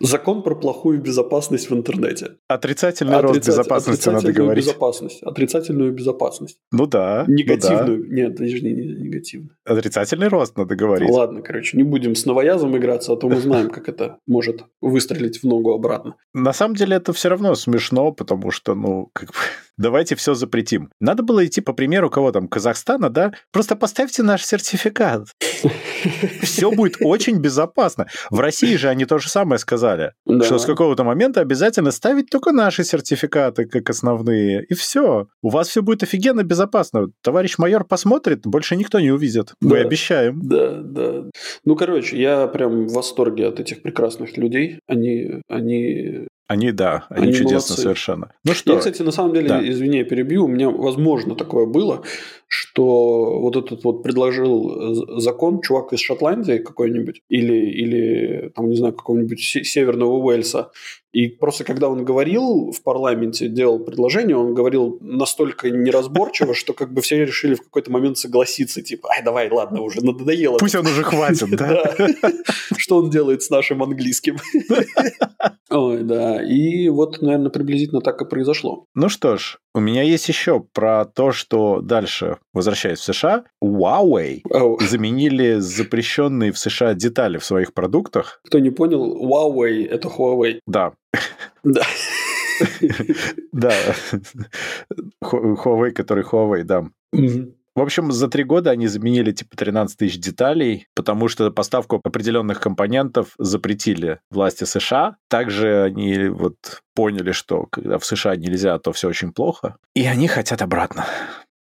Speaker 1: закон про плохую безопасность в интернете.
Speaker 2: Отрицательный рост
Speaker 1: Отрицать-
Speaker 2: безопасности надо
Speaker 1: отрицательную
Speaker 2: говорить.
Speaker 1: безопасность. Отрицательную безопасность.
Speaker 2: Ну да. ну да.
Speaker 1: Негативную. Нет, подожди, не негативную.
Speaker 2: Отрицательный рост надо говорить.
Speaker 1: Ладно, короче, не будем с новоязом играться, а то мы знаем, как это может выстрелить в ногу обратно.
Speaker 2: На самом деле это все равно смешно, потому что, ну, как бы, давайте все запретим. Надо было идти по примеру кого там, Казахстана, да? Просто поставьте наш сертификат. Все будет очень безопасно. В России же они то же самое сказали,
Speaker 1: Да.
Speaker 2: что с какого-то момента обязательно ставить только наши сертификаты как основные, и все. У вас все будет офигенно безопасно. Товарищ майор посмотрит, больше никто не увидит. Мы
Speaker 1: Да.
Speaker 2: обещаем.
Speaker 1: Да, да. Ну, короче, я прям в восторге от этих прекрасных людей. Они, они
Speaker 2: Они, да, они,
Speaker 1: Они
Speaker 2: чудесно
Speaker 1: молодцы.
Speaker 2: совершенно. Ну что,
Speaker 1: Я, кстати, на самом деле,
Speaker 2: Да.
Speaker 1: извини, я перебью, у меня, возможно, такое было, что вот этот вот предложил з- закон чувак из Шотландии какой-нибудь или, или там, не знаю, какого-нибудь се- северного Уэльса, И просто когда он говорил в парламенте, делал предложение, он говорил настолько неразборчиво, что как бы все решили в какой-то момент согласиться, типа, ай, давай, ладно, уже надоело.
Speaker 2: Пусть он уже хватит, да?
Speaker 1: Что он делает с нашим английским? Ой, да. И вот, наверное, приблизительно так и произошло.
Speaker 2: Ну что ж, у меня есть еще про то, что дальше, возвращаясь в США, Huawei заменили запрещенные в США детали в своих продуктах.
Speaker 1: Кто не понял, Huawei – это Huawei.
Speaker 2: Да.
Speaker 1: Да.
Speaker 2: Да. Huawei, который Huawei, да. В общем, за три года они заменили типа 13 тысяч деталей, потому что поставку определенных компонентов запретили власти США. Также они вот поняли, что когда в США нельзя, то все очень плохо. И они хотят обратно.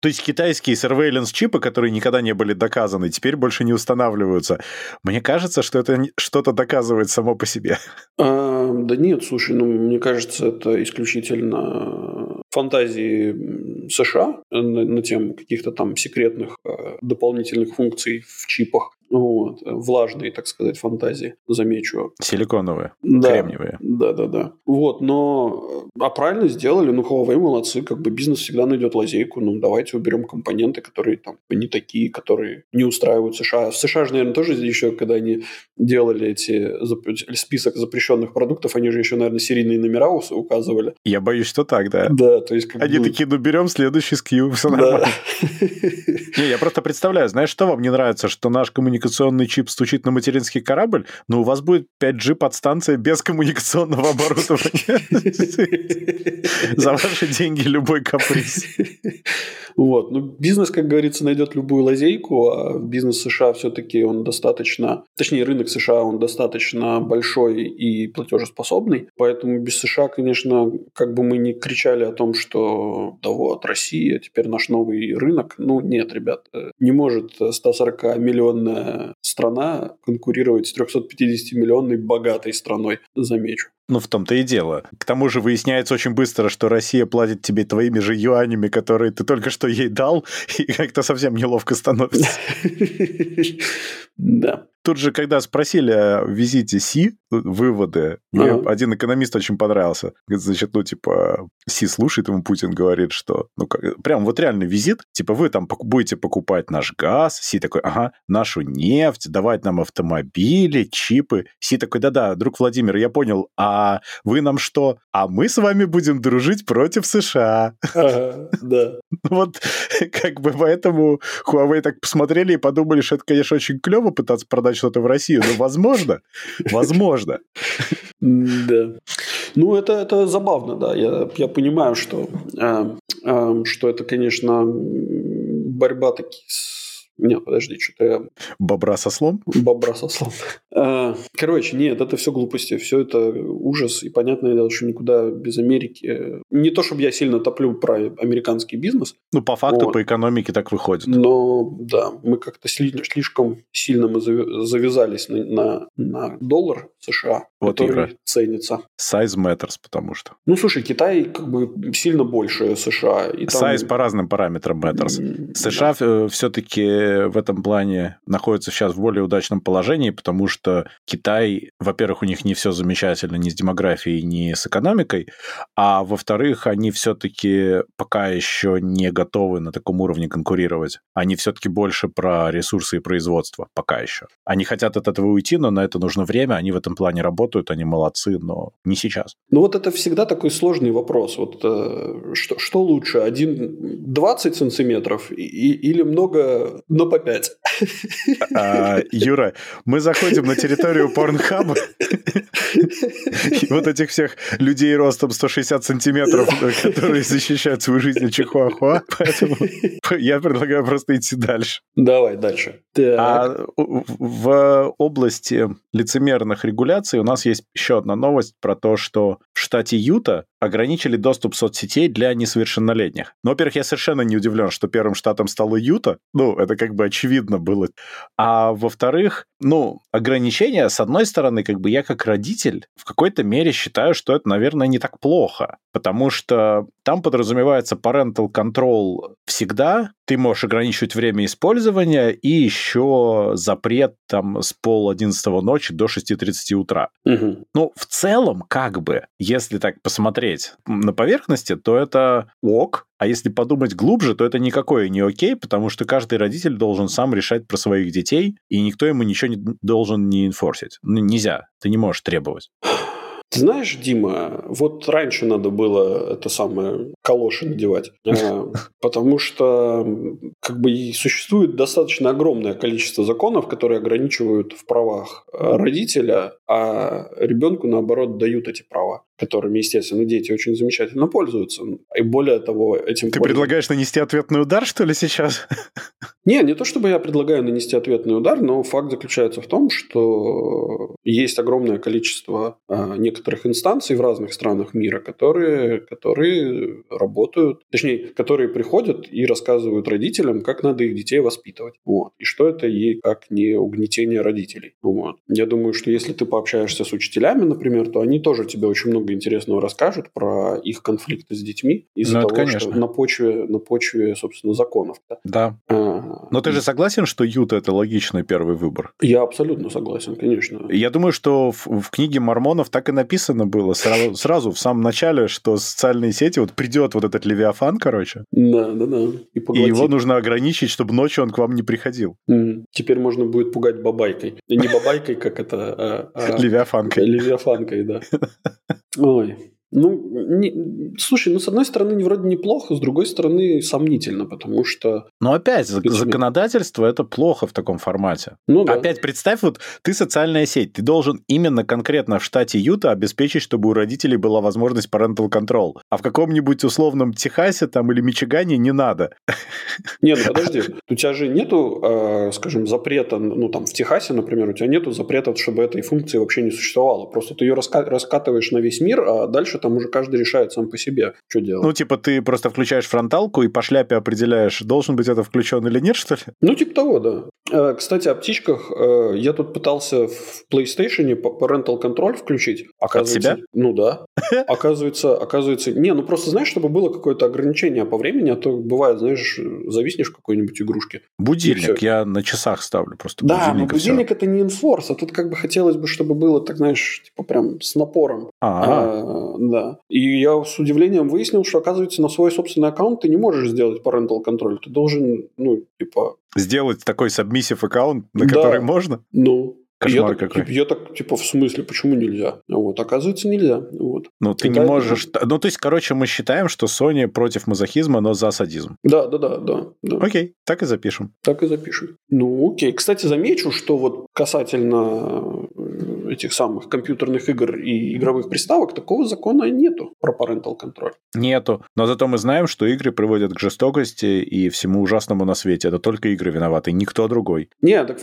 Speaker 2: То есть китайские surveillance чипы, которые никогда не были доказаны, теперь больше не устанавливаются. Мне кажется, что это что-то доказывает само по себе.
Speaker 1: А, да нет, слушай, ну мне кажется, это исключительно фантазии США на, на тему каких-то там секретных э, дополнительных функций в чипах. Вот, влажные, так сказать, фантазии, замечу.
Speaker 2: Силиконовые,
Speaker 1: да,
Speaker 2: кремниевые.
Speaker 1: Да, да, да. Вот, но а правильно сделали, ну, Huawei молодцы, как бы бизнес всегда найдет лазейку, ну, давайте уберем компоненты, которые там не такие, которые не устраивают США. В США же, наверное, тоже еще, когда они делали эти список запрещенных продуктов, они же еще, наверное, серийные номера указывали.
Speaker 2: Я боюсь, что так, да.
Speaker 1: Да, то есть...
Speaker 2: Как они бы... такие, ну, берем следующий SKU, все нормально. Не, я просто представляю, знаешь, что вам не нравится, что наш коммуникационный чип стучит на материнский корабль, но у вас будет 5G-подстанция без коммуникационного оборудования. За ваши деньги любой каприз.
Speaker 1: Вот. Ну, бизнес, как говорится, найдет любую лазейку, а бизнес США все-таки он достаточно, точнее, рынок США он достаточно большой и платежеспособный, поэтому без США, конечно, как бы мы не кричали о том, что да вот, Россия теперь наш новый рынок, ну нет, ребят, э, не может 140 миллионная страна конкурировать с 350-миллионной богатой страной, замечу.
Speaker 2: Ну, в том-то и дело. К тому же выясняется очень быстро, что Россия платит тебе твоими же юанями, которые ты только что ей дал, и как-то совсем неловко становится.
Speaker 1: Да.
Speaker 2: Тут же, когда спросили о визите Си, выводы, мне ага. один экономист очень понравился. Значит, ну, типа, Си слушает, ему Путин говорит, что, ну, как, прям вот реальный визит, типа, вы там будете покупать наш газ, Си такой, ага, нашу нефть, давать нам автомобили, чипы. Си такой, да-да, друг Владимир, я понял, а вы нам что? А мы с вами будем дружить против США.
Speaker 1: Ага, да.
Speaker 2: Вот, как бы, поэтому Huawei так посмотрели и подумали, что это, конечно, очень клево пытаться продать что-то в Россию, но возможно, возможно.
Speaker 1: Да. Ну, это, это забавно, да. Я, я понимаю, что, э, э, что это, конечно, борьба таки с нет, подожди, что-то я...
Speaker 2: Бобра со слом?
Speaker 1: Бобра со слом. А, короче, нет, это все глупости, все это ужас, и понятное дело, что никуда без Америки... Не то, чтобы я сильно топлю про американский бизнес.
Speaker 2: Ну, по факту, вот. по экономике так выходит.
Speaker 1: Но, да, мы как-то слишком сильно мы завязались на, на, на доллар США, вот который Ира. ценится.
Speaker 2: Size matters, потому что...
Speaker 1: Ну, слушай, Китай как бы сильно больше США.
Speaker 2: И там... Size по разным параметрам matters. США да. все-таки в этом плане находятся сейчас в более удачном положении, потому что Китай, во-первых, у них не все замечательно ни с демографией, ни с экономикой, а во-вторых, они все-таки пока еще не готовы на таком уровне конкурировать. Они все-таки больше про ресурсы и производство, пока еще. Они хотят от этого уйти, но на это нужно время, они в этом плане работают, они молодцы, но не сейчас.
Speaker 1: Ну вот это всегда такой сложный вопрос. Вот э, что, что лучше, один 20 сантиметров и, или много но по 5.
Speaker 2: А, Юра, мы заходим на территорию порнхаба, и вот этих всех людей ростом 160 сантиметров, которые защищают свою жизнь от чихуахуа, поэтому я предлагаю просто идти дальше.
Speaker 1: Давай дальше.
Speaker 2: А в области лицемерных регуляций у нас есть еще одна новость про то, что в штате Юта ограничили доступ соцсетей для несовершеннолетних. Но, во-первых, я совершенно не удивлен, что первым штатом стала Юта. Ну, это как бы очевидно было. А во-вторых, ну, ограничения, с одной стороны, как бы я как родитель в какой-то мере считаю, что это, наверное, не так плохо. Потому что там подразумевается parental control всегда, ты можешь ограничивать время использования и еще запрет там с пол одиннадцатого ночи до 6.30 утра.
Speaker 1: Мгм.
Speaker 2: Ну, в целом, как бы, если так посмотреть на поверхности, то это ок, а если подумать глубже, то это никакое не окей, потому что каждый родитель должен сам решать про своих детей, и никто ему ничего не должен не инфорсить. Ну, нельзя, ты не можешь требовать.
Speaker 1: Ты знаешь, Дима, вот раньше надо было это самое калоши надевать, э, потому что как бы существует достаточно огромное количество законов, которые ограничивают в правах э, родителя, а ребенку, наоборот, дают эти права, которыми, естественно, дети очень замечательно пользуются. И более того, этим
Speaker 2: Ты
Speaker 1: пользуются-
Speaker 2: предлагаешь нанести ответный удар, что ли, сейчас?
Speaker 1: Не, не то чтобы я предлагаю нанести ответный удар, но факт заключается в том, что есть огромное количество а, некоторых инстанций в разных странах мира, которые, которые работают, точнее, которые приходят и рассказывают родителям, как надо их детей воспитывать. Вот. И что это и как не угнетение родителей. Вот. Я думаю, что если ты пообщаешься с учителями, например, то они тоже тебе очень много интересного расскажут про их конфликты с детьми из-за
Speaker 2: Ну,
Speaker 1: того,
Speaker 2: конечно.
Speaker 1: что на почве, на почве, собственно, законов.
Speaker 2: Да.
Speaker 1: А,
Speaker 2: Но ты же согласен, что Юта это логичный первый выбор?
Speaker 1: Я абсолютно согласен, конечно.
Speaker 2: Я думаю, что в, в книге Мормонов так и написано было сразу, сразу в самом начале, что социальные сети, вот придет вот этот Левиафан, короче,
Speaker 1: Да, да, да. И,
Speaker 2: и его нужно ограничить, чтобы ночью он к вам не приходил.
Speaker 1: Теперь можно будет пугать бабайкой. Не бабайкой, как это, а, а
Speaker 2: Левиафанкой.
Speaker 1: левиафанкой, да. Ой. Ну, не- слушай, ну, с одной стороны, не- вроде неплохо, с другой стороны, сомнительно, потому что...
Speaker 2: Но опять,
Speaker 1: Почему?
Speaker 2: законодательство это плохо в таком формате.
Speaker 1: Ну, да.
Speaker 2: Опять представь, вот ты социальная сеть, ты должен именно конкретно в штате Юта обеспечить, чтобы у родителей была возможность parental control. А в каком-нибудь условном Техасе там или Мичигане не надо.
Speaker 1: Не, ну подожди, у тебя же нету, э, скажем, запрета, ну там в Техасе, например, у тебя нету запрета, чтобы этой функции вообще не существовало. Просто ты ее раска- раскатываешь на весь мир, а дальше там уже каждый решает сам по себе, что делать.
Speaker 2: Ну, типа, ты просто включаешь фронталку и по шляпе определяешь, должен быть это включен или нет, что ли?
Speaker 1: Ну, типа того, да. Э, Кстати, о птичках. Э, Я тут пытался в PlayStation parental control включить. Оказывается,
Speaker 2: себя?
Speaker 1: Ну да. Оказывается, оказывается... Не, ну просто знаешь, чтобы было какое-то ограничение по времени, а то бывает, знаешь, зависнешь в какой-нибудь игрушке.
Speaker 2: Будильник я на часах ставлю просто.
Speaker 1: Да, но
Speaker 2: будильник
Speaker 1: это не инфорс, а тут как бы хотелось бы, чтобы было так, знаешь, типа прям с напором.
Speaker 2: А,
Speaker 1: А, да. И я с удивлением выяснил, что, оказывается, на свой собственный аккаунт ты не можешь сделать parental control. Ты должен, ну, типа,
Speaker 2: сделать такой submissive аккаунт, на
Speaker 1: Да.
Speaker 2: который можно?
Speaker 1: ну...
Speaker 2: Кошмар
Speaker 1: я так,
Speaker 2: какой.
Speaker 1: я так, типа, в смысле, почему нельзя? Вот, оказывается, нельзя. Вот.
Speaker 2: Ну, ты не
Speaker 1: Да,
Speaker 2: можешь... Ну, то есть, короче, мы считаем, что Sony против мазохизма, но за садизм.
Speaker 1: Да, да, да, да, да.
Speaker 2: Окей, так и запишем.
Speaker 1: Так и запишем. Ну, окей. Кстати, замечу, что вот касательно этих самых компьютерных игр и игровых приставок, такого закона нету про parental control.
Speaker 2: Нету. Но зато мы знаем, что игры приводят к жестокости и всему ужасному на свете. Это только игры виноваты, никто другой.
Speaker 1: Не, так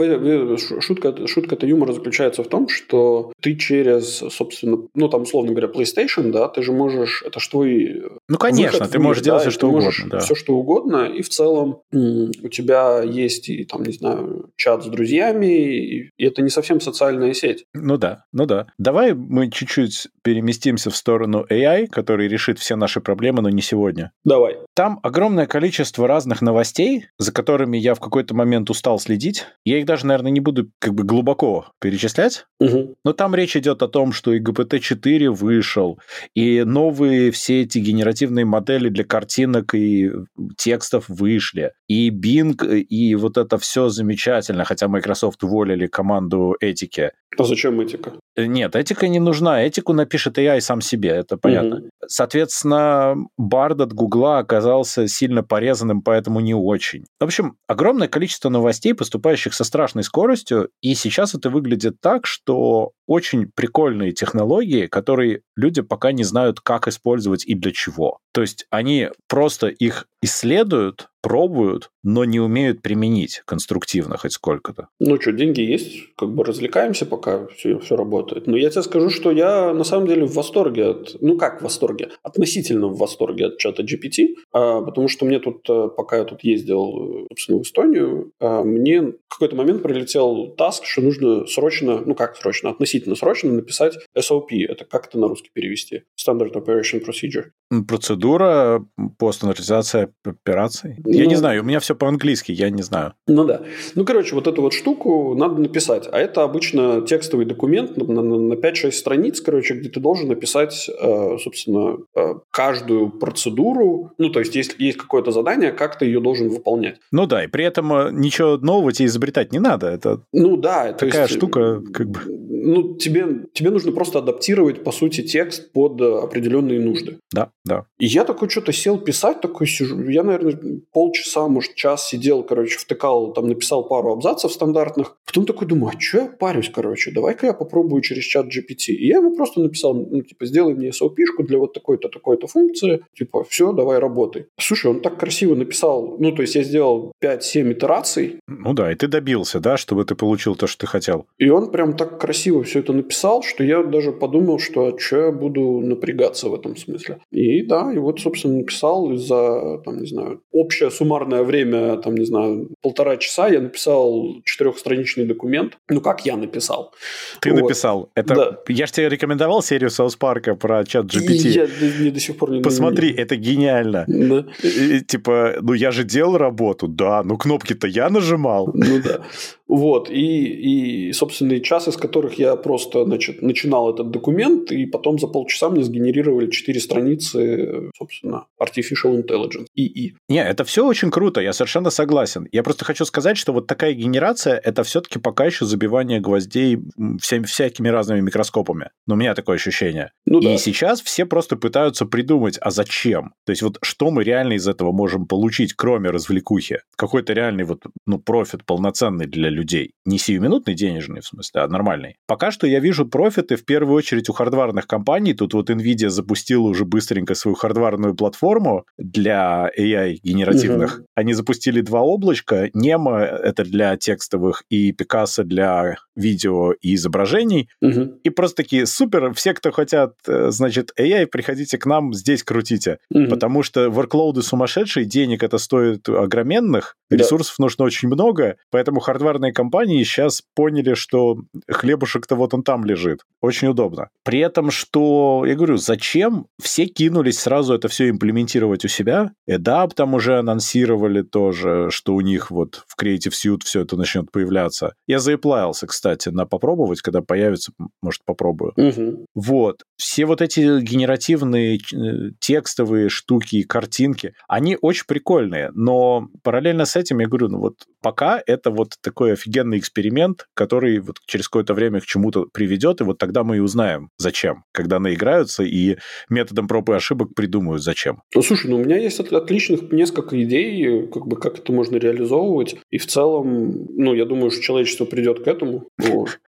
Speaker 1: шутка, шутка юмора заключается в том, что ты через, собственно, ну там, условно говоря, PlayStation, да, ты же можешь, это ж твой
Speaker 2: Ну, конечно, ты можешь делать
Speaker 1: да,
Speaker 2: все,
Speaker 1: и
Speaker 2: что угодно.
Speaker 1: можешь
Speaker 2: Да.
Speaker 1: Все, что угодно, и в целом у тебя есть и там, не знаю, чат с друзьями, и, и это не совсем социальная сеть.
Speaker 2: Ну да, ну да. Давай мы чуть-чуть переместимся в сторону AI, который решит все наши проблемы, но не сегодня.
Speaker 1: Давай.
Speaker 2: Там огромное количество разных новостей, за которыми я в какой-то момент устал следить. Я их даже, наверное, не буду как бы глубоко перечислять.
Speaker 1: Мгм.
Speaker 2: Но там речь идет о том, что и GPT-4 вышел, и новые все эти генеративные модели для картинок и текстов вышли, и Bing, и вот это все замечательно, хотя Microsoft уволили команду этики.
Speaker 1: А зачем этика?
Speaker 2: Э, Нет, этика не нужна. Этику напишет AI сам себе, это понятно.
Speaker 1: Мгм.
Speaker 2: Соответственно, Бард от Гугла оказался сильно порезанным, поэтому не очень. В общем, огромное количество новостей, поступающих со страшной скоростью, и сейчас это выглядит так, что очень прикольные технологии, которые люди пока не знают, как использовать и для чего. То есть они просто их исследуют, пробуют, но не умеют применить конструктивно хоть сколько-то.
Speaker 1: Ну что, деньги есть, как бы развлекаемся, пока все, все работает. Но я тебе скажу, что я на самом деле в восторге от, ну как в восторге, относительно в восторге от чата GPT, а, потому что мне тут, э, пока я тут ездил, собственно, в Эстонию, а, мне в какой-то момент прилетел таск, что нужно срочно, ну как срочно, относительно срочно написать SOP. Это как это на русский перевести? Standard Operation Procedure.
Speaker 2: Процедура по стандартизации операций. Ну, я не знаю, у меня все по-английски, я не знаю.
Speaker 1: Ну да. Ну, короче, вот эту вот штуку надо написать. А это обычно текстовый документ на, на, на 5-6 страниц, короче, где ты должен написать, э, собственно, э, каждую процедуру. Ну, то есть, если есть какое-то задание, как ты ее должен выполнять.
Speaker 2: Ну да, и при этом э, ничего нового тебе изобретать не надо. Это
Speaker 1: ну да,
Speaker 2: такая есть, штука, как бы.
Speaker 1: Ну, тебе, тебе нужно просто адаптировать, по сути, текст под определенные нужды.
Speaker 2: Да, да.
Speaker 1: И я такой что-то сел писать, такой сижу. Я, наверное, полчаса, может, час сидел, короче, втыкал, там, написал пару абзацев стандартных. Потом такой думаю, а что я парюсь, короче, давай-ка я попробую через чат GPT. И я ему просто написал, ну, типа, сделай мне SOP-шку для вот такой-то, такой-то функции. Типа, все, давай работай. Слушай, он так красиво написал, ну, то есть я сделал 5-7 итераций.
Speaker 2: Ну да, и ты добился, да, чтобы ты получил то, что ты хотел.
Speaker 1: И он прям так красиво все это написал, что я даже подумал, что а что я буду напрягаться в этом смысле. И да, и вот, собственно, написал из-за, там, не знаю, общее суммарное время, там, не знаю, полтора часа я написал четырехстраничный документ. Ну, как я написал.
Speaker 2: Ты вот. написал. Это... Да. Я же тебе рекомендовал серию Саус Парка про чат GPT. И
Speaker 1: я не, до сих пор не
Speaker 2: Посмотри, не... это гениально. Да. И, типа, ну, я же делал работу, да, ну, кнопки-то я нажимал.
Speaker 1: Ну, да. Вот, и, и, собственно, час, из которых я просто, значит, начинал этот документ, и потом за полчаса мне сгенерировали четыре страницы, собственно, Artificial Intelligence, ИИ.
Speaker 2: Не, это все очень круто, я совершенно согласен. Я просто хочу сказать, что вот такая генерация, это все-таки пока еще забивание гвоздей всеми, всякими разными микроскопами. Но у меня такое ощущение. Ну, и да. сейчас все просто пытаются придумать, а зачем? То есть вот что мы реально из этого можем получить, кроме развлекухи? Какой-то реальный вот, ну, профит полноценный для людей. Не сиюминутный денежный, в смысле, а нормальный. Пока что я вижу профиты в первую очередь у хардварных компаний. Тут вот NVIDIA запустила уже быстренько свою хардварную платформу для AI генеративных. Угу. Они запустили два облачка. Nemo — это для текстовых, и Picasso для видео и изображений. Угу. И просто такие, супер, все, кто хотят, значит, AI, приходите к нам, здесь крутите. Угу. Потому что ворклоуды сумасшедшие, денег это стоит огроменных, ресурсов да. нужно очень много, поэтому хардварные компании сейчас поняли, что хлебушек-то вот он там лежит. Очень удобно. При этом, что, я говорю, зачем все кинулись сразу это все имплементировать у себя? EDAP там уже анонсировали тоже, что у них вот в Creative Suite все это начнет появляться. Я заеплаялся, кстати, на попробовать, когда появится, может, попробую. Угу. Вот. Все вот эти генеративные э, текстовые штуки, картинки, они очень прикольные, но параллельно с этим я говорю, ну вот пока это вот такой офигенный эксперимент, который вот через какое-то время к чему-то приведет, и вот тогда мы и узнаем, зачем, когда наиграются и методом проб и ошибок придумают, зачем.
Speaker 1: Ну, слушай, ну у меня есть отличных несколько идей, как бы как это можно реализовывать, и в целом, ну, я думаю, что человечество придет к этому,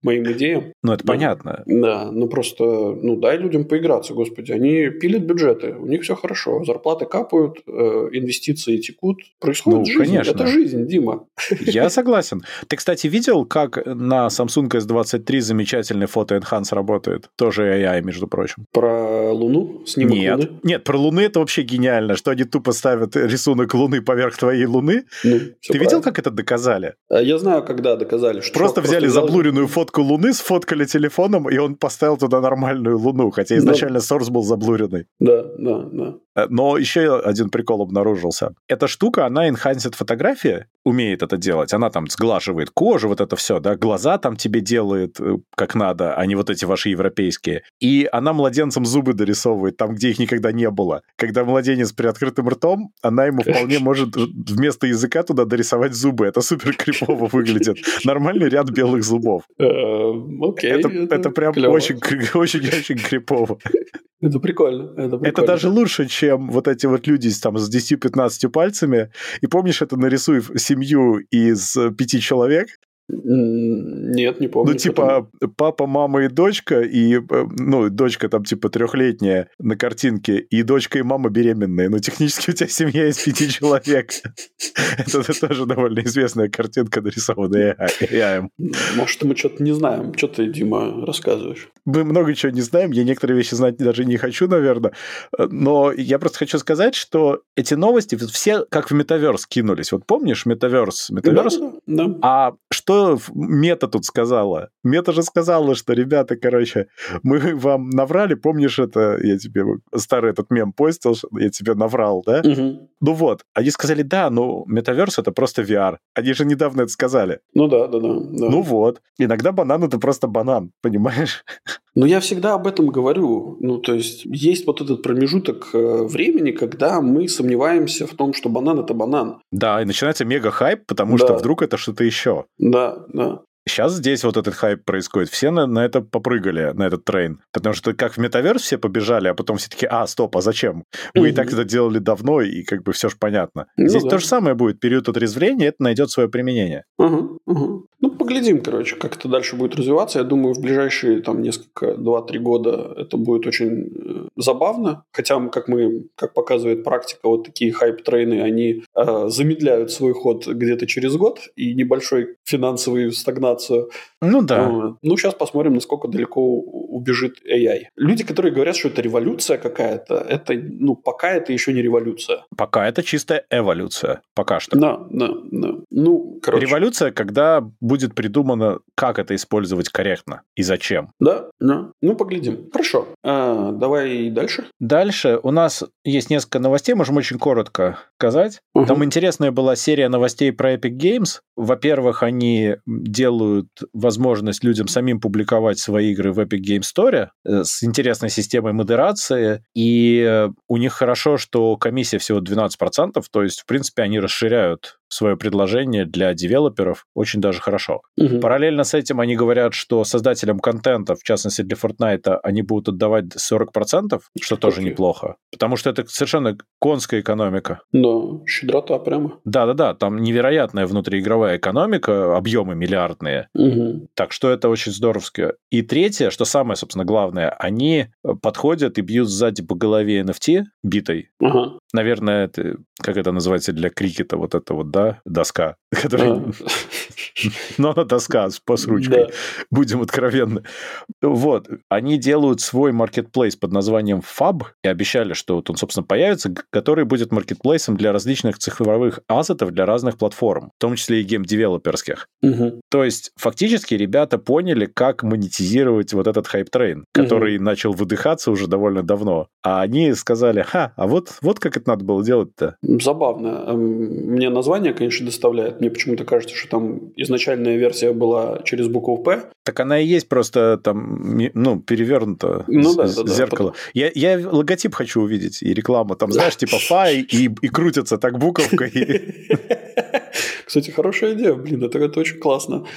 Speaker 1: моим идеям.
Speaker 2: Ну, это понятно.
Speaker 1: Да, ну просто, ну, дай людям поиграться, господи, они пилят бюджеты, у них все хорошо, зарплаты капают, э, инвестиции текут, происходит ну, жизнь, конечно. это жизнь, Дима.
Speaker 2: Я согласен. Ты, кстати, видел, как на Samsung S23 замечательный фотоэнханс работает? Тоже AI, между прочим.
Speaker 1: Про Луну? Снимок
Speaker 2: нет,
Speaker 1: Луны?
Speaker 2: Нет, про Луны это вообще гениально, что они тупо ставят рисунок Луны поверх твоей Луны. Ну, Ты видел, как это доказали?
Speaker 1: А, я знаю, когда доказали.
Speaker 2: Что просто взяли просто заблуренную фотку Луны, сфоткали телефоном, и он поставил туда нормальную Луну, хотя изначально да. сорс был заблуренный.
Speaker 1: Да, да, да.
Speaker 2: Э, но еще один прикол обнаружился. Эта штука, она энхансит фотографии, умеет это делать. Она там сглаживает кожу, вот это все, да, глаза там тебе делает э, как надо, а не вот эти ваши европейские. И она младенцам зубы дорисовывает там, где их никогда не было. Когда младенец при открытым ртом, она ему вполне может вместо языка туда дорисовать зубы. Это супер крипово выглядит. Нормальный ряд белых зубов. Э,
Speaker 1: окей.
Speaker 2: Это прям очень-очень крипово.
Speaker 1: Это прикольно, это прикольно.
Speaker 2: Это даже лучше, чем вот эти вот люди там с 10-15 пальцами. И помнишь, это нарисуй семью из пяти человек,
Speaker 1: Нет, не помню.
Speaker 2: Ну, типа, папа, мама и дочка, и, э, ну, дочка там, типа, трехлетняя на картинке, и дочка и мама беременные. Но технически у тебя семья из пяти человек. Это тоже довольно известная картинка, нарисованная AI.
Speaker 1: Может, мы что-то не знаем. Что ты, Дима, рассказываешь?
Speaker 2: Мы много чего не знаем. Я некоторые вещи знать даже не хочу, наверное. Но я просто хочу сказать, что эти новости все как в метаверс кинулись. Вот помнишь метаверс? Метаверс? Да, да, да. А что Мета тут сказала? Мета же сказала, что, ребята, короче, мы вам наврали, помнишь это, я тебе старый этот мем постил, я тебе наврал, да? Угу. Ну вот, они сказали, да, ну, метаверс это просто VR. Они же недавно это сказали.
Speaker 1: Ну да, да, да. да.
Speaker 2: Ну вот, иногда банан это просто банан, понимаешь?
Speaker 1: Ну, я всегда об этом говорю. Ну, то есть, есть вот этот промежуток э, времени, когда мы сомневаемся в том, что банан – это банан.
Speaker 2: Да, и начинается мега-хайп, потому да. что вдруг это что-то еще.
Speaker 1: Да, да.
Speaker 2: Сейчас здесь вот этот хайп происходит. Все на, на это попрыгали, на этот трейн. Потому что как в метаверс все побежали, а потом все таки а, стоп, а зачем? Мы mm-hmm. и так это делали давно, и как бы все же понятно. Ну, здесь да. то же самое будет. Период отрезвления, это найдет свое применение.
Speaker 1: Uh-huh, uh-huh. Ну, поглядим, короче, как это дальше будет развиваться. Я думаю, в ближайшие там несколько, 2-3 года это будет очень э, забавно. Хотя, как мы, как показывает практика, вот такие хайп-трейны, они э, замедляют свой ход где-то через год, и небольшой финансовый стагнацию.
Speaker 2: Ну да.
Speaker 1: Ну, ну, сейчас посмотрим, насколько далеко убежит AI. Люди, которые говорят, что это революция какая-то, это, ну, пока это еще не революция.
Speaker 2: Пока это чистая эволюция. Пока что.
Speaker 1: Да, да, да. Ну, короче.
Speaker 2: Революция, когда будет придумано, как это использовать корректно и зачем.
Speaker 1: Да, да. Ну, поглядим. Хорошо. А, давай дальше.
Speaker 2: Дальше у нас есть несколько новостей, можем очень коротко сказать. Угу. Там интересная была серия новостей про Epic Games. Во-первых, они делают возможность людям самим публиковать свои игры в Epic Games Store э, с интересной системой модерации. И э, у них хорошо, что комиссия всего 12%, то есть, в принципе, они расширяют свое предложение для девелоперов очень даже хорошо. Угу. Параллельно с этим они говорят, что создателям контента, в частности для Fortnite, они будут отдавать 40%, что тоже okay. неплохо. Потому что это совершенно конская экономика.
Speaker 1: Да, щедрота прямо.
Speaker 2: Да-да-да, там невероятная внутриигровая экономика, объемы миллиардные. Угу. Так что это очень здоровски. И третье, что самое, собственно, главное, они подходят и бьют сзади по голове NFT битой. Ага. Наверное, это, как это называется для крикета, вот это вот, да, доска, которая... Но она доска с, ручкой, будем откровенны. Вот, они делают свой маркетплейс под названием Fab и обещали, что вот он, собственно, появится, который будет маркетплейсом для различных цифровых ассетов для разных платформ, в том числе и гейм-девелоперских. То есть, фактически, ребята поняли, как монетизировать вот этот hype train, который начал выдыхаться уже довольно давно. А они сказали, ха, а вот, вот как это надо было делать-то.
Speaker 1: Забавно. Эм, мне название, конечно, доставляет. Мне почему-то кажется, что там изначальная версия была через букву «П».
Speaker 2: Так она и есть просто там, ну, перевернуто ну, да, да, зеркало. Да, я, я логотип хочу увидеть и рекламу. Там, знаешь, типа «Фай» и, и крутится так буковкой.
Speaker 1: Кстати, хорошая идея, блин, это, это очень классно.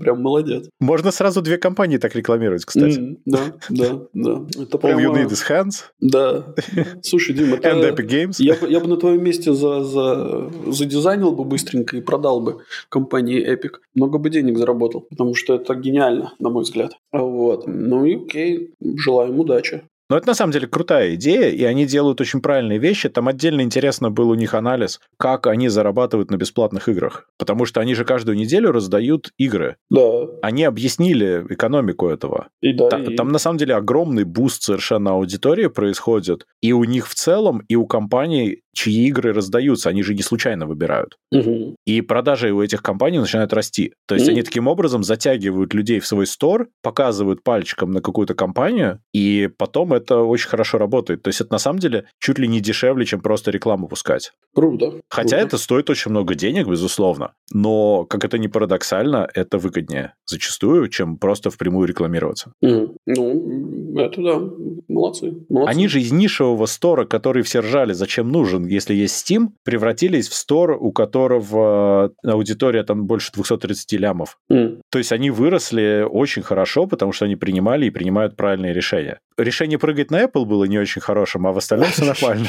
Speaker 1: Прям молодец.
Speaker 2: Можно сразу две компании так рекламировать, кстати.
Speaker 1: Mm, да, да, да.
Speaker 2: Это прямо... All you need is hands.
Speaker 1: Да. Слушай, Дим, это...
Speaker 2: And Epic Games.
Speaker 1: Я, я бы на твоем месте за, за, задизайнил бы быстренько и продал бы компании Epic. Много бы денег заработал, потому что это гениально, на мой взгляд. Вот. Ну и окей, желаем удачи.
Speaker 2: Но это на самом деле крутая идея, и они делают очень правильные вещи. Там отдельно интересно был у них анализ, как они зарабатывают на бесплатных играх. Потому что они же каждую неделю раздают игры.
Speaker 1: Да.
Speaker 2: Они объяснили экономику этого.
Speaker 1: И да,
Speaker 2: Та-
Speaker 1: и...
Speaker 2: Там на самом деле огромный буст совершенно аудитории происходит. И у них в целом, и у компаний чьи игры раздаются, они же не случайно выбирают.
Speaker 1: Угу.
Speaker 2: И продажи у этих компаний начинают расти. То есть угу. они таким образом затягивают людей в свой стор, показывают пальчиком на какую-то компанию, и потом это очень хорошо работает. То есть это на самом деле чуть ли не дешевле, чем просто рекламу пускать.
Speaker 1: Круто.
Speaker 2: Хотя
Speaker 1: Круто.
Speaker 2: это стоит очень много денег, безусловно. Но, как это ни парадоксально, это выгоднее зачастую, чем просто впрямую рекламироваться.
Speaker 1: Угу. Ну, это да. Молодцы. Молодцы.
Speaker 2: Они же из нишевого стора, который все ржали, зачем нужен, если есть Steam, превратились в стор, у которого аудитория там больше 230 лямов.
Speaker 1: Mm.
Speaker 2: То есть они выросли очень хорошо, потому что они принимали и принимают правильные решения. Решение прыгать на Apple было не очень хорошим, а в остальном все нормально.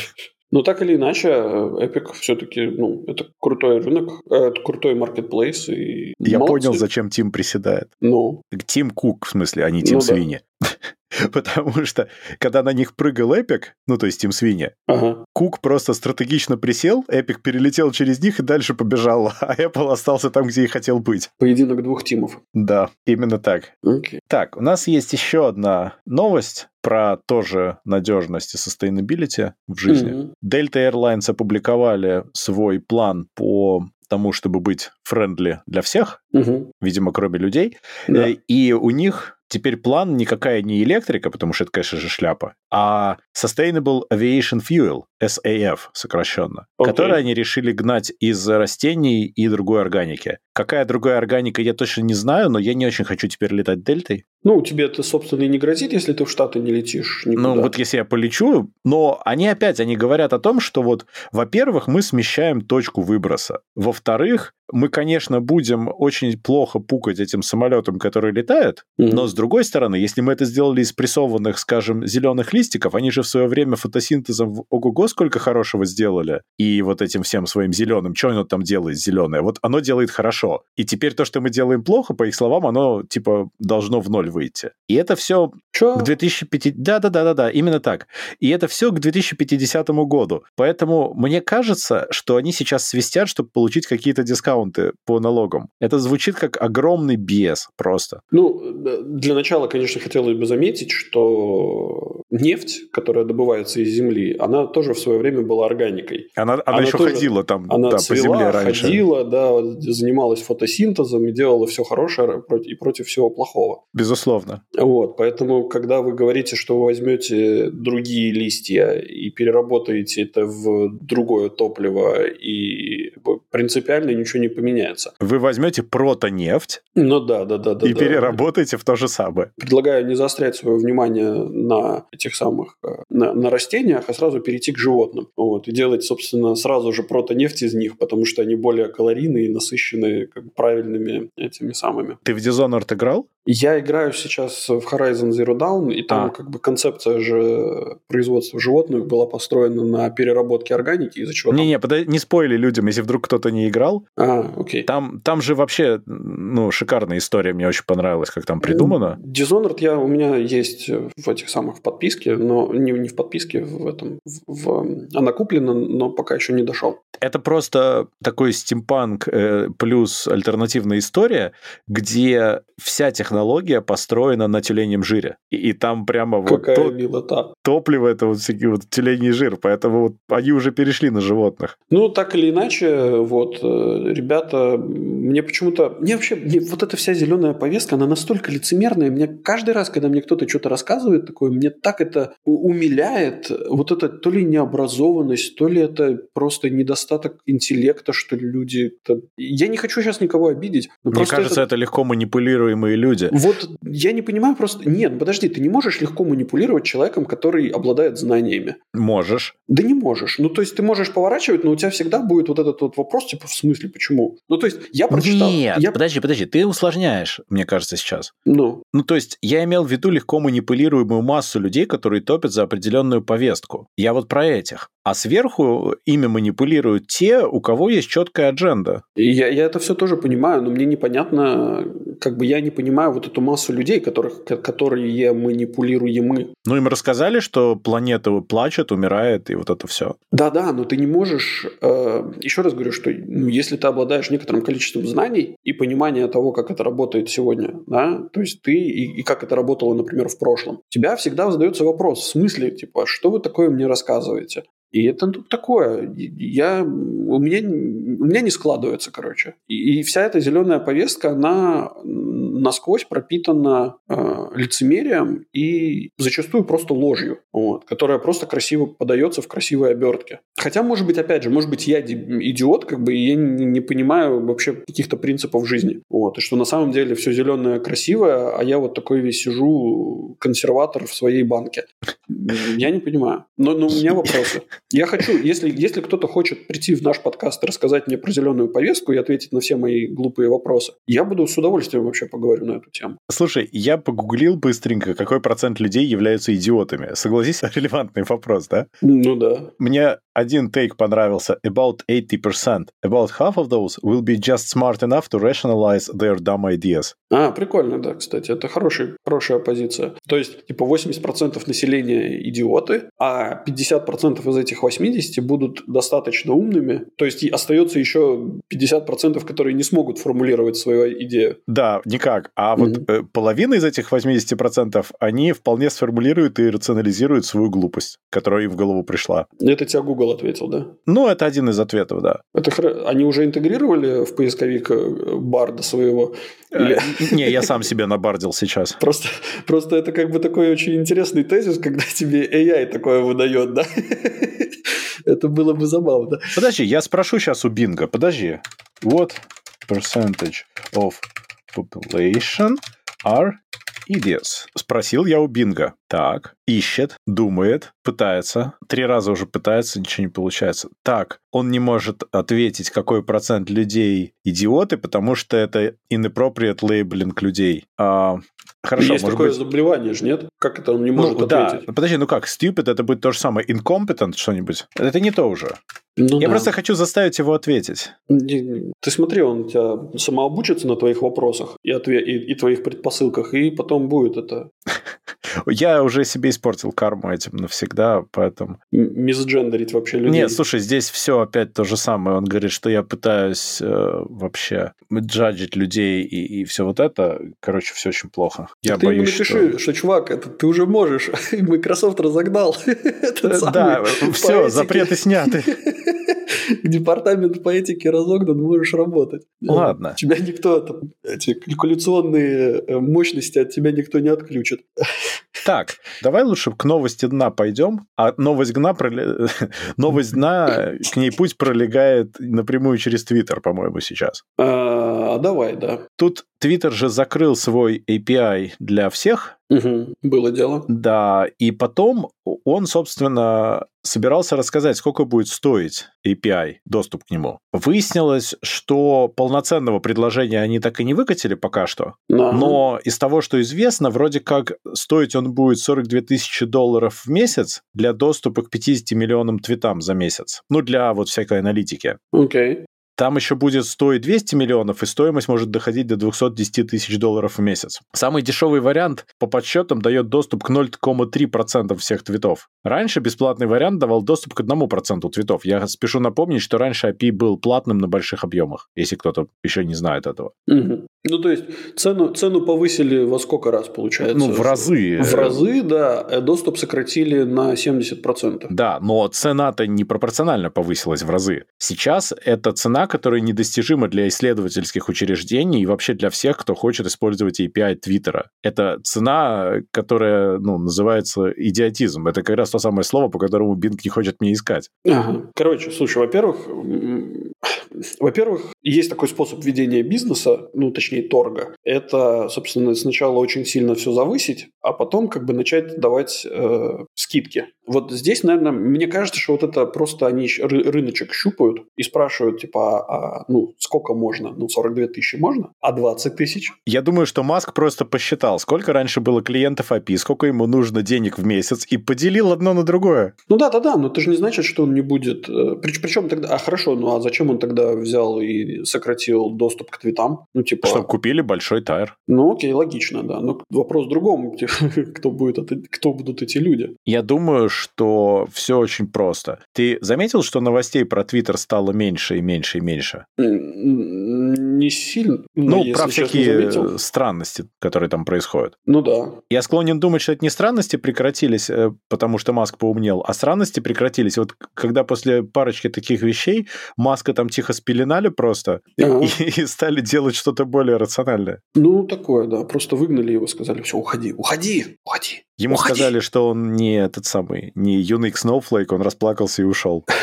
Speaker 1: Но так или иначе, Epic все-таки, ну, это крутой рынок, э, это крутой маркетплейс. И
Speaker 2: Я молодцы. понял, зачем Тим приседает.
Speaker 1: Ну.
Speaker 2: Тим Кук, в смысле, а не Тим ну, Свини. Да. Потому что, когда на них прыгал Epic, ну, то есть Тим Свинья, ага. Кук просто стратегично присел, Epic перелетел через них и дальше побежал, а Apple остался там, где и хотел быть.
Speaker 1: Поединок двух Тимов.
Speaker 2: Да, именно так.
Speaker 1: Okay.
Speaker 2: Так, у нас есть еще одна новость про тоже надежность и sustainability в жизни. Mm-hmm. Delta Airlines опубликовали свой план по тому, чтобы быть friendly для всех, угу. видимо, кроме людей. Да. Э, и у них теперь план никакая не электрика, потому что это, конечно же, шляпа, а Sustainable Aviation Fuel, SAF сокращенно, okay. который они решили гнать из растений и другой органики. Какая другая органика, я точно не знаю, но я не очень хочу теперь летать дельтой.
Speaker 1: Ну, тебе это, собственно, и не грозит, если ты в Штаты не летишь никуда.
Speaker 2: Ну, вот если я полечу, но они опять, они говорят о том, что вот, во-первых, мы смещаем точку выброса. Во-вторых, мы, конечно, будем очень плохо пукать этим самолетом, который летает, mm-hmm. но с другой стороны, если мы это сделали из прессованных, скажем, зеленых листиков, они же в свое время фотосинтезом ого-го сколько хорошего сделали, и вот этим всем своим зеленым, что оно там делает зеленое, вот оно делает хорошо. И теперь то, что мы делаем плохо, по их словам, оно типа должно в ноль выйти. И это все Чё? к 2050... Да-да-да-да-да, именно так. И это все к 2050 году. Поэтому мне кажется, что они сейчас свистят, чтобы получить какие-то дискаунты по налогам. Это звучит как огромный бес просто.
Speaker 1: Ну, для начала, конечно, хотелось бы заметить, что нефть, которая добывается из земли, она тоже в свое время была органикой.
Speaker 2: Она, она, она еще тоже, ходила там
Speaker 1: она
Speaker 2: да,
Speaker 1: цвела, по земле раньше. ходила, да, занималась фотосинтезом и делала все хорошее и против всего плохого.
Speaker 2: Безусловно.
Speaker 1: Вот, поэтому, когда вы говорите, что вы возьмете другие листья и переработаете это в другое топливо, и принципиально ничего не поменяется.
Speaker 2: Вы возьмете протонефть,
Speaker 1: ну да, да, да, да,
Speaker 2: и
Speaker 1: да.
Speaker 2: переработаете в то же самое.
Speaker 1: Предлагаю не заострять свое внимание на этих самых э, на, на растениях, а сразу перейти к животным. Вот, и делать, собственно, сразу же протонефть из них, потому что они более калорийные и насыщенные как правильными этими самыми.
Speaker 2: Ты в Dishonored играл?
Speaker 1: Я играю сейчас в Horizon Zero Dawn, и там а. как бы концепция же производства животных была построена на переработке органики, из-за чего...
Speaker 2: Не-не, там... не спойли людям, если вдруг кто-то не играл.
Speaker 1: А, окей.
Speaker 2: Там, там же вообще, ну, шикарная история, мне очень понравилась, как там придумано.
Speaker 1: Dishonored я, у меня есть в этих самых в подписке, но не, не в подписке, в этом, в, в, она куплена, но пока еще не дошел.
Speaker 2: Это просто такой стимпанк э, плюс альтернативная история, где вся технология технология построена на тюленем жире. И, и там прямо
Speaker 1: Какая вот то, милота.
Speaker 2: топливо это вот всякие вот тюленей жир, поэтому вот они уже перешли на животных.
Speaker 1: Ну, так или иначе, вот, э, ребята, мне почему-то... Мне вообще, мне, вот эта вся зеленая повестка, она настолько лицемерная. Мне каждый раз, когда мне кто-то что-то рассказывает такое, мне так это умиляет. Вот это то ли необразованность, то ли это просто недостаток интеллекта, что люди... Я не хочу сейчас никого обидеть.
Speaker 2: Мне кажется, это... это легко манипулируемые люди люди.
Speaker 1: Вот я не понимаю просто... Нет, подожди, ты не можешь легко манипулировать человеком, который обладает знаниями.
Speaker 2: Можешь.
Speaker 1: Да не можешь. Ну, то есть ты можешь поворачивать, но у тебя всегда будет вот этот вот вопрос, типа, в смысле, почему? Ну, то есть я прочитал...
Speaker 2: Нет,
Speaker 1: я...
Speaker 2: подожди, подожди, ты усложняешь, мне кажется, сейчас.
Speaker 1: Ну?
Speaker 2: Ну, то есть я имел в виду легко манипулируемую массу людей, которые топят за определенную повестку. Я вот про этих. А сверху ими манипулируют те, у кого есть четкая адженда.
Speaker 1: Я, я это все тоже понимаю, но мне непонятно, как бы я не понимаю вот эту массу людей, которых, которые манипулируемы.
Speaker 2: Ну, им рассказали, что планета плачет, умирает, и вот это все.
Speaker 1: Да-да, но ты не можешь... Э, еще раз говорю, что ну, если ты обладаешь некоторым количеством знаний и понимания того, как это работает сегодня, да, то есть ты и, и как это работало, например, в прошлом, у тебя всегда задается вопрос, в смысле, типа, «А что вы такое мне рассказываете? И это ну, такое. Я, у, меня, у меня не складывается, короче. И, и вся эта зеленая повестка, она насквозь пропитана э, лицемерием и зачастую просто ложью, вот, которая просто красиво подается в красивой обертке. Хотя, может быть, опять же, может быть, я идиот, как бы, и я не, не понимаю вообще каких-то принципов жизни. Вот, и что на самом деле все зеленое красивое, а я вот такой весь сижу консерватор в своей банке. Я не понимаю. Но, но у меня вопросы. Я хочу, если, если кто-то хочет прийти в наш подкаст и рассказать мне про зеленую повестку и ответить на все мои глупые вопросы, я буду с удовольствием вообще поговорю на эту тему.
Speaker 2: Слушай, я погуглил быстренько, какой процент людей являются идиотами. Согласись, релевантный вопрос, да?
Speaker 1: Ну да.
Speaker 2: Мне один тейк понравился about 80%. About half of those will be just smart enough to rationalize their dumb ideas.
Speaker 1: А, прикольно, да, кстати. Это хороший, хорошая позиция. То есть, типа, 80% населения идиоты, а 50% из этих 80 будут достаточно умными. То есть, остается еще 50%, которые не смогут формулировать свою идею.
Speaker 2: Да, никак. А вот mm-hmm. половина из этих 80% они вполне сформулируют и рационализируют свою глупость, которая им в голову пришла.
Speaker 1: Это тебя Google ответил, да?
Speaker 2: Ну, это один из ответов, да.
Speaker 1: Это хр... Они уже интегрировали в поисковик э, барда своего?
Speaker 2: Э, Или... Не, я сам себе набардил сейчас.
Speaker 1: Просто, просто это как бы такой очень интересный тезис, когда тебе AI такое выдает, да? Это было бы забавно.
Speaker 2: Подожди, я спрошу сейчас у Бинга. Подожди. What percentage of population are idiots? Спросил я у Бинга. Так, ищет, думает, пытается. Три раза уже пытается, ничего не получается. Так, он не может ответить, какой процент людей идиоты, потому что это inappropriate labeling людей. А,
Speaker 1: Хорошо, Есть такое быть... заболевание же, нет? Как это он не может ну, ответить?
Speaker 2: Да. Подожди, ну как, stupid это будет то же самое, incompetent что-нибудь? Это не то уже. Ну, Я да. просто хочу заставить его ответить.
Speaker 1: Ты смотри, он у тебя самообучится на твоих вопросах и, отве- и, и твоих предпосылках, и потом будет это...
Speaker 2: Я уже себе испортил карму этим навсегда, поэтому...
Speaker 1: Мисджендерить вообще людей.
Speaker 2: Нет, слушай, здесь все опять то же самое. Он говорит, что я пытаюсь э, вообще джаджить людей и, и все вот это. Короче, все очень плохо. Я
Speaker 1: ты боюсь, ему напиши, что... что, чувак, это ты уже можешь. Microsoft разогнал.
Speaker 2: Да, все, запреты сняты.
Speaker 1: Департамент по этике разогнан, можешь работать.
Speaker 2: Ладно.
Speaker 1: Тебя никто, там, эти калькуляционные э, мощности от тебя никто не отключит.
Speaker 2: Так, давай лучше к новости дна пойдем. А новость дна, проле... новость дна, к ней путь пролегает напрямую через Твиттер, по-моему, сейчас.
Speaker 1: А, давай, да.
Speaker 2: Тут Твиттер же закрыл свой API для всех.
Speaker 1: Угу, было дело.
Speaker 2: Да, и потом он, собственно, собирался рассказать, сколько будет стоить API, доступ к нему. Выяснилось, что полноценного предложения они так и не выкатили пока что, ага. но из того, что известно, вроде как стоить он будет 42 тысячи долларов в месяц для доступа к 50 миллионам твитам за месяц. Ну, для вот всякой аналитики.
Speaker 1: Окей. Okay.
Speaker 2: Там еще будет стоить 200 миллионов, и стоимость может доходить до 210 тысяч долларов в месяц. Самый дешевый вариант по подсчетам дает доступ к 0,3% всех твитов. Раньше бесплатный вариант давал доступ к 1% твитов. Я спешу напомнить, что раньше API был платным на больших объемах, если кто-то еще не знает этого.
Speaker 1: Угу. Ну, то есть цену, цену повысили во сколько раз, получается?
Speaker 2: Ну, в разы.
Speaker 1: В разы, да. Э, доступ сократили на 70%.
Speaker 2: Да, но цена-то не пропорционально повысилась в разы. Сейчас эта цена, которая недостижима для исследовательских учреждений и вообще для всех, кто хочет использовать API Твиттера. Это цена, которая ну, называется идиотизм. Это как раз то самое слово, по которому Bing не хочет мне искать.
Speaker 1: Ага. Короче, слушай, во-первых, во-первых, есть такой способ ведения бизнеса, ну, точнее, торга. Это, собственно, сначала очень сильно все завысить, а потом как бы начать давать э, скидки. Вот здесь, наверное, мне кажется, что вот это просто они ры- рыночек щупают и спрашивают, типа, а, а, ну, сколько можно? Ну, 42 тысячи можно? А 20 тысяч?
Speaker 2: Я думаю, что Маск просто посчитал, сколько раньше было клиентов API, сколько ему нужно денег в месяц, и поделил одно на другое.
Speaker 1: Ну да-да-да, но это же не значит, что он не будет... Э, причем тогда... А хорошо, ну а зачем он тогда взял и сократил доступ к твитам? Ну типа...
Speaker 2: Чтобы купили большой тайр.
Speaker 1: Ну окей, логично, да. Но вопрос в другом, кто, будет кто будут эти люди.
Speaker 2: Я думаю, что все очень просто. Ты заметил, что новостей про Твиттер стало меньше и меньше и меньше?
Speaker 1: Не сильно.
Speaker 2: Ну, про всякие странности, которые там происходят.
Speaker 1: Ну да.
Speaker 2: Я склонен думать, что это не странности прекратились, э, потому что Маск поумнел, а странности прекратились. Вот когда после парочки таких вещей Маска там тихо спеленали просто ага. и, и стали делать что-то более рациональное.
Speaker 1: Ну, такое, да. Просто выгнали его, сказали, все, уходи, уходи, уходи.
Speaker 2: Ему
Speaker 1: уходи.
Speaker 2: сказали, что он не этот самый, не Unix Snowflake, он расплакался и ушел.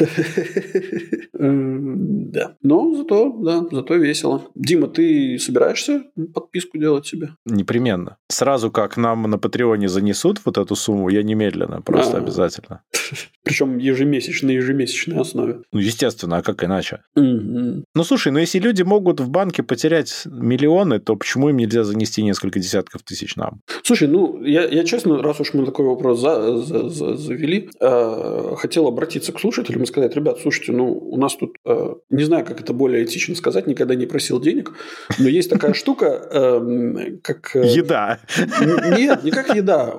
Speaker 1: Да. Но зато, да, зато весело. Понял. Дима, ты собираешься подписку делать себе?
Speaker 2: Непременно. Сразу как нам на Патреоне занесут вот эту сумму, я немедленно, просто А-а-а. обязательно.
Speaker 1: Причем ежемесячно, ежемесячной основе.
Speaker 2: Ну, естественно, а как иначе? Угу. Ну, слушай, ну если люди могут в банке потерять миллионы, то почему им нельзя занести несколько десятков тысяч нам?
Speaker 1: Слушай, ну, я, я честно, раз уж мы такой вопрос за, за, за, завели, э, хотел обратиться к слушателям и сказать, ребят, слушайте, ну, у нас тут, э, не знаю, как это более этично сказать, никогда не просил денег, но есть такая штука, э, как...
Speaker 2: Э, еда.
Speaker 1: Нет, не как еда.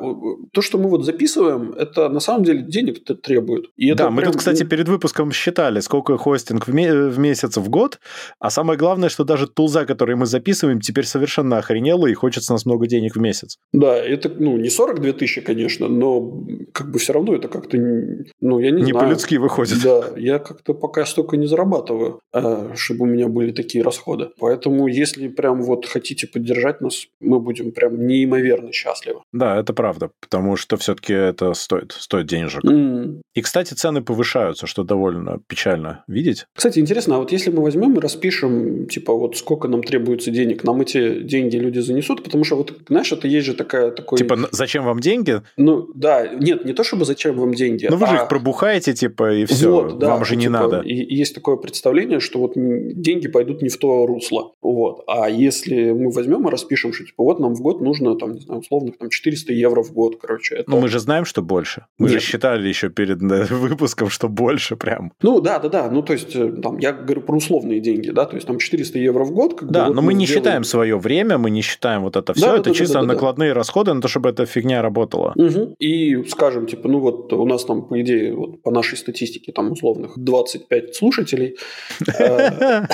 Speaker 1: То, что мы вот записываем, это на самом деле денег требует.
Speaker 2: И это да, мы тут, кстати, перед выпуском считали, сколько хостинг в, месяц, в год, а самое главное, что даже тулза, который мы записываем, теперь совершенно охренела и хочется нас много денег в месяц.
Speaker 1: Да, это, ну, не 42 тысячи, конечно, но как бы все равно это как-то, ну, я не,
Speaker 2: не
Speaker 1: знаю.
Speaker 2: Не по-людски выходит.
Speaker 1: Да, я как-то пока столько не зарабатываю, а, чтобы у меня были такие расходы. Поэтому, если прям вот хотите поддержать нас, мы будем прям неимоверно счастливы.
Speaker 2: Да, это правда, потому что все-таки это стоит, стоит денежек. Mm. И, кстати, цены повышаются, что довольно печально видеть.
Speaker 1: Кстати, интересно, а вот если мы возьмем и распишем, типа, вот сколько нам требуется денег, нам эти деньги люди занесут, потому что вот, знаешь, это есть же такая... Такой...
Speaker 2: Типа, зачем вам деньги?
Speaker 1: Ну, да, нет, не то чтобы зачем вам деньги.
Speaker 2: Ну, вы а... же их пробухаете, типа, и все, вот, да, вам же не типа, надо.
Speaker 1: И, и есть такое представление, что вот деньги пойдут не в то русло. Вот. А если мы возьмем и распишем, что, типа, вот нам в год нужно, там, не знаю, условных, там, 400 евро в год, короче. Это...
Speaker 2: Ну, мы же знаем, что больше. Мы нет. же считали еще перед выпуском, что больше прям.
Speaker 1: Ну, да, да, да. Ну, то есть, э, там, я говорю про условные деньги, да, то есть, там, 400 евро в год.
Speaker 2: Как да, бы, вот но мы, мы не сделаем... считаем свое время, мы не считаем вот это все. Да, это да, чисто да, да, да, накладные да. расходы на то, чтобы эта фигня работала.
Speaker 1: Угу. И скажем, типа, ну, вот у нас там, по идее, вот по нашей статистике, там, условных 25 слушателей.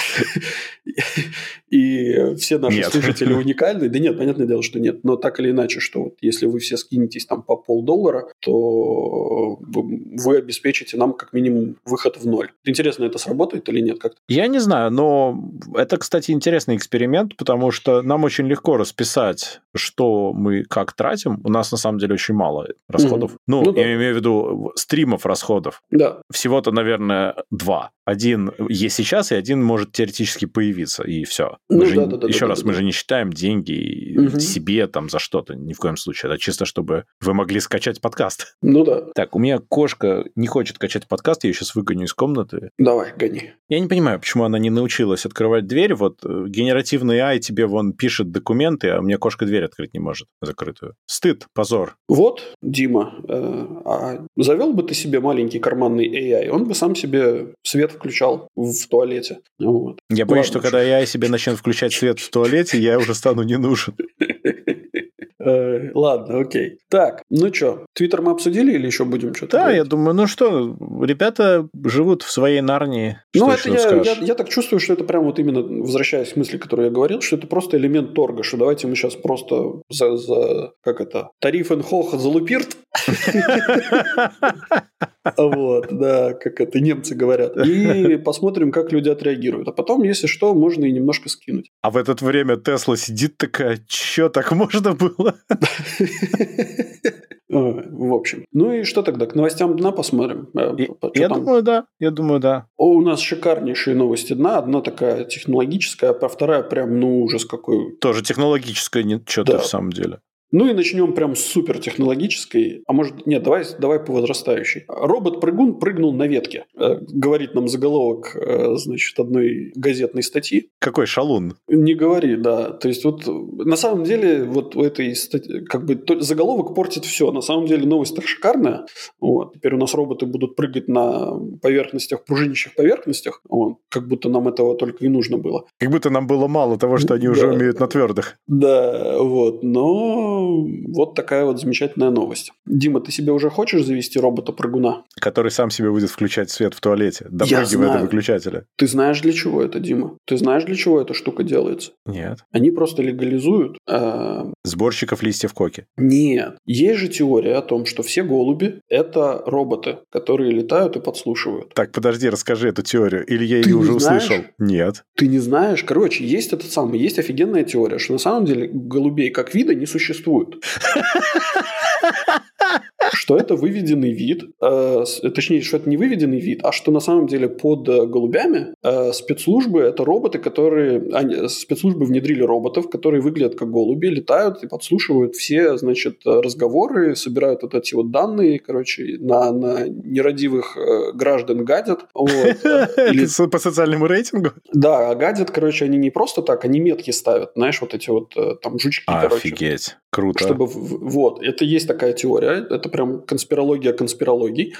Speaker 1: И все наши слушатели уникальны. Да нет, понятное дело, что нет. Но так или иначе, что вот если вы все скинетесь там по полдоллара, то вы обеспечите нам как минимум выход в ноль. Интересно, это сработает или нет? Как
Speaker 2: Я не знаю, но это, кстати, интересный эксперимент, потому что нам очень легко расписать, что мы как тратим. У нас на самом деле очень мало расходов. Угу. Ну, ну да. я имею в виду стримов расходов.
Speaker 1: Да.
Speaker 2: Всего-то, наверное, два. Один есть сейчас, и один может теоретически появиться, и все. Ну, же, да, да, да, еще да, раз, да, мы да. же не считаем деньги угу. себе там за что-то, ни в коем случае. Это чисто, чтобы вы могли скачать подкаст.
Speaker 1: Ну да.
Speaker 2: Так, у меня кошка не хочет качать подкаст, я ее сейчас выгоню из комнаты.
Speaker 1: Давай, гони.
Speaker 2: Я не понимаю, почему она не научилась открывать дверь. Вот э, генеративный AI тебе вон пишет документы, а мне кошка дверь открыть не может закрытую. Стыд, позор.
Speaker 1: Вот, Дима, э, а завел бы ты себе маленький карманный AI, он бы сам себе свет включал в туалете. Вот.
Speaker 2: Я боюсь, что когда AI себе начнет включать свет в туалете, я уже стану не нужен.
Speaker 1: Э, ладно, окей. Так, ну что, Твиттер мы обсудили или еще будем что-то?
Speaker 2: Да, говорить? я думаю, ну что, ребята живут в своей Нарнии.
Speaker 1: Ну, это я, я, я так чувствую, что это прям вот именно, возвращаясь к мысли, которую я говорил, что это просто элемент торга, что давайте мы сейчас просто за, за как это, тариф хох залупирт. Вот, да, как это немцы говорят. И посмотрим, как люди отреагируют. А потом, если что, можно и немножко скинуть.
Speaker 2: А в это время Тесла сидит такая, что так можно было?
Speaker 1: В общем. Ну и что тогда? К новостям дна посмотрим.
Speaker 2: Э, я думаю, да. Я думаю, да.
Speaker 1: У нас шикарнейшие новости дна. Одна такая технологическая, а вторая прям, ну, ужас какой.
Speaker 2: Тоже технологическая, что-то в самом деле.
Speaker 1: Ну и начнем прям с супер технологической, а может, нет, давай, давай по возрастающей. Робот-прыгун прыгнул на ветке, э, говорит нам заголовок, э, значит, одной газетной статьи.
Speaker 2: Какой шалун?
Speaker 1: Не говори, да. То есть вот на самом деле вот у этой статьи, как бы заголовок портит все. На самом деле новость шикарная. Вот. Теперь у нас роботы будут прыгать на поверхностях, пружинящих поверхностях, вот. как будто нам этого только и нужно было.
Speaker 2: Как будто нам было мало того, что они да. уже умеют на твердых.
Speaker 1: Да, вот. Но вот такая вот замечательная новость. Дима, ты себе уже хочешь завести робота-прыгуна?
Speaker 2: Который сам себе будет включать свет в туалете, допрыгивая до выключателя.
Speaker 1: Ты знаешь, для чего это, Дима? Ты знаешь, для чего эта штука делается?
Speaker 2: Нет.
Speaker 1: Они просто легализуют... Э...
Speaker 2: Сборщиков листьев коки.
Speaker 1: Нет. Есть же теория о том, что все голуби – это роботы, которые летают и подслушивают.
Speaker 2: Так, подожди, расскажи эту теорию. Или я ее уже знаешь? услышал? Нет.
Speaker 1: Ты не знаешь? Короче, есть этот самый, есть офигенная теория, что на самом деле голубей как вида не существует существует. что это выведенный вид, э, точнее, что это не выведенный вид, а что на самом деле под голубями спецслужбы – это роботы, которые… Они, спецслужбы внедрили роботов, которые выглядят как голуби, летают и подслушивают все, значит, разговоры, собирают вот эти вот данные, короче, на, на нерадивых граждан гадят. Вот.
Speaker 2: Или... По социальному рейтингу?
Speaker 1: Да, гадят, короче, они не просто так, они метки ставят, знаешь, вот эти вот там жучки,
Speaker 2: короче. Офигеть. Круто.
Speaker 1: Чтобы, вот, это есть такая теория, это прям конспирология конспирологий.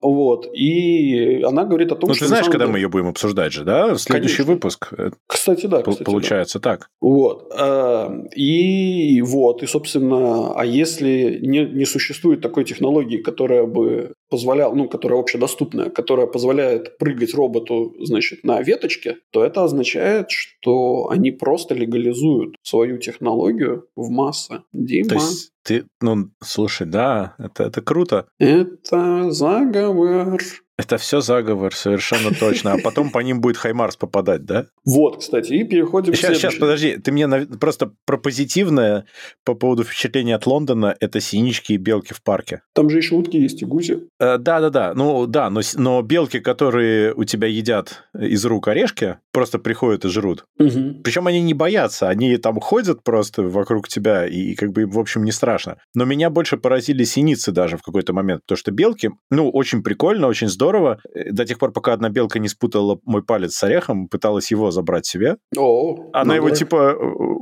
Speaker 1: Вот. И она говорит о том,
Speaker 2: ну,
Speaker 1: что...
Speaker 2: ты знаешь, когда деле... мы ее будем обсуждать же, да? Следующий Конечно. выпуск.
Speaker 1: Кстати, да. Кстати,
Speaker 2: Получается
Speaker 1: да.
Speaker 2: так.
Speaker 1: Вот. Эм, и вот. И, собственно, а если не, не существует такой технологии, которая бы позволяла, ну, которая общедоступная, которая позволяет прыгать роботу, значит, на веточке, то это означает, что они просто легализуют свою технологию в массы. Дима.
Speaker 2: То есть ты, ну, слушай, да, это, это круто.
Speaker 1: Это заговор.
Speaker 2: were Это все заговор, совершенно точно. А потом по ним будет Хаймарс попадать, да?
Speaker 1: Вот, кстати, и переходим
Speaker 2: сейчас, к Сейчас, подожди, ты мне просто про позитивное по поводу впечатления от Лондона – это синички и белки в парке.
Speaker 1: Там же еще утки есть и гуси.
Speaker 2: Э, да-да-да, ну да, но, но белки, которые у тебя едят из рук орешки, просто приходят и жрут. Угу. Причем они не боятся, они там ходят просто вокруг тебя, и как бы им, в общем, не страшно. Но меня больше поразили синицы даже в какой-то момент, потому что белки, ну, очень прикольно, очень здорово, здорово. Э, до тех пор, пока одна белка не спутала мой палец с орехом, пыталась его забрать себе.
Speaker 1: О,
Speaker 2: Она его, типа,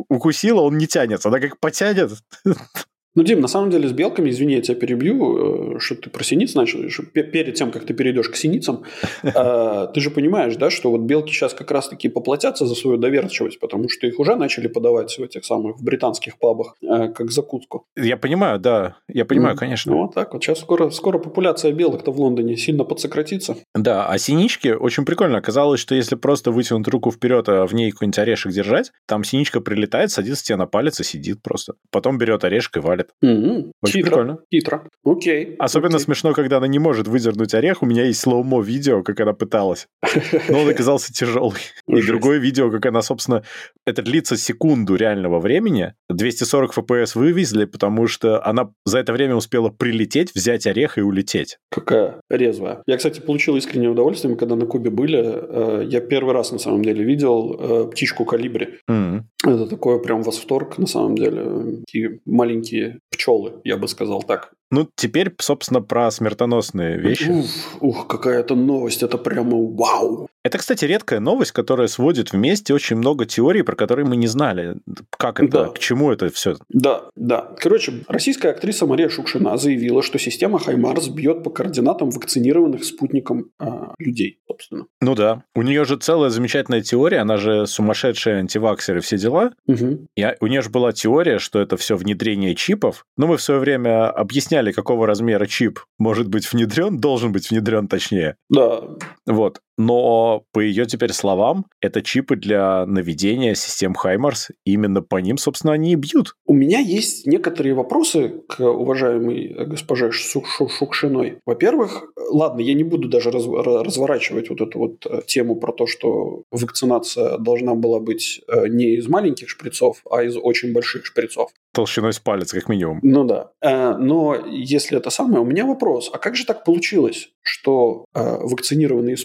Speaker 2: укусила, он не тянется. Она как потянет,
Speaker 1: Ну, Дим, на самом деле с белками, извини, я тебя перебью, э, что ты про синиц начал, перед тем, как ты перейдешь к синицам, э, ты же понимаешь, да, что вот белки сейчас как раз-таки поплатятся за свою доверчивость, потому что их уже начали подавать в этих самых в британских пабах э, как закуску.
Speaker 2: Я понимаю, да, я понимаю, конечно.
Speaker 1: Ну, вот так вот. Сейчас скоро, скоро популяция белок-то в Лондоне сильно подсократится.
Speaker 2: Да, а синички очень прикольно. Оказалось, что если просто вытянуть руку вперед, а в ней какой-нибудь орешек держать, там синичка прилетает, садится тебе на палец и сидит просто. Потом берет орешек и валит делает.
Speaker 1: Mm-hmm. Очень хитро, прикольно. Хитро. Окей.
Speaker 2: Особенно
Speaker 1: окей.
Speaker 2: смешно, когда она не может выдернуть орех. У меня есть слоумо видео, как она пыталась. Но он оказался тяжелый. И другое видео, как она, собственно, это длится секунду реального времени. 240 FPS вывезли, потому что она за это время успела прилететь, взять орех и улететь.
Speaker 1: Какая резвая. Я, кстати, получил искреннее удовольствие, мы когда на Кубе были. Э, я первый раз, на самом деле, видел э, птичку калибри.
Speaker 2: Mm-hmm.
Speaker 1: Это такой прям восторг, на самом деле. Такие маленькие пчелы, я бы сказал так.
Speaker 2: Ну, теперь, собственно, про смертоносные вещи.
Speaker 1: Ух, ух какая это новость, это прямо вау.
Speaker 2: Это, кстати, редкая новость, которая сводит вместе очень много теорий, про которые мы не знали. Как это, да. к чему это все?
Speaker 1: Да, да. Короче, российская актриса Мария Шукшина заявила, что система Хаймарс бьет по координатам вакцинированных спутником э, людей, собственно.
Speaker 2: Ну да. У нее же целая замечательная теория, она же сумасшедшая антиваксер и все дела.
Speaker 1: Угу.
Speaker 2: И у нее же была теория, что это все внедрение чипов. Но мы в свое время объясняли, объясняли, какого размера чип может быть внедрен, должен быть внедрен точнее.
Speaker 1: Да.
Speaker 2: Вот. Но по ее теперь словам, это чипы для наведения систем Хаймарс. Именно по ним, собственно, они и бьют.
Speaker 1: У меня есть некоторые вопросы к уважаемой госпоже Шукшиной. Во-первых, ладно, я не буду даже разворачивать вот эту вот э, тему про то, что вакцинация должна была быть э, не из маленьких шприцов, а из очень больших шприцов.
Speaker 2: Толщиной с палец, как минимум.
Speaker 1: Ну да. Э, но если это самое, у меня вопрос. А как же так получилось, что вакцинированные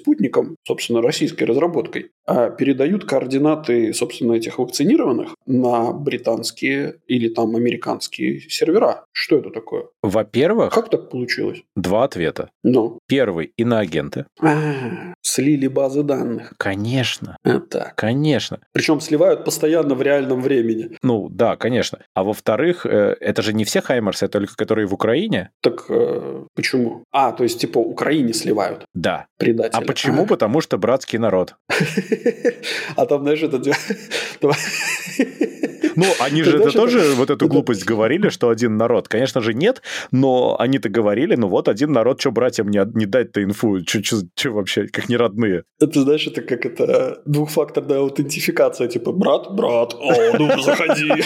Speaker 1: спутником собственно, российской разработкой, а передают координаты, собственно, этих вакцинированных на британские или там американские сервера. Что это такое?
Speaker 2: Во-первых...
Speaker 1: Как так получилось?
Speaker 2: Два ответа.
Speaker 1: Ну?
Speaker 2: Первый – иноагенты.
Speaker 1: А, слили базы данных.
Speaker 2: Конечно.
Speaker 1: Это.
Speaker 2: Конечно.
Speaker 1: Причем сливают постоянно в реальном времени.
Speaker 2: Ну, да, конечно. А во-вторых, э, это же не все Хаймерсы, это только которые в Украине.
Speaker 1: Так э, почему? А, то есть, типа, Украине сливают?
Speaker 2: Да.
Speaker 1: Предатели.
Speaker 2: А почему? Потому что братский народ.
Speaker 1: А там, знаешь, это...
Speaker 2: Ну, они же это тоже вот эту глупость говорили, что один народ. Конечно же, нет, но они-то говорили, ну вот, один народ, что братьям не дать-то инфу? Что вообще, как не родные.
Speaker 1: Это, знаешь, это как это двухфакторная аутентификация, типа брат, брат, о, ну заходи.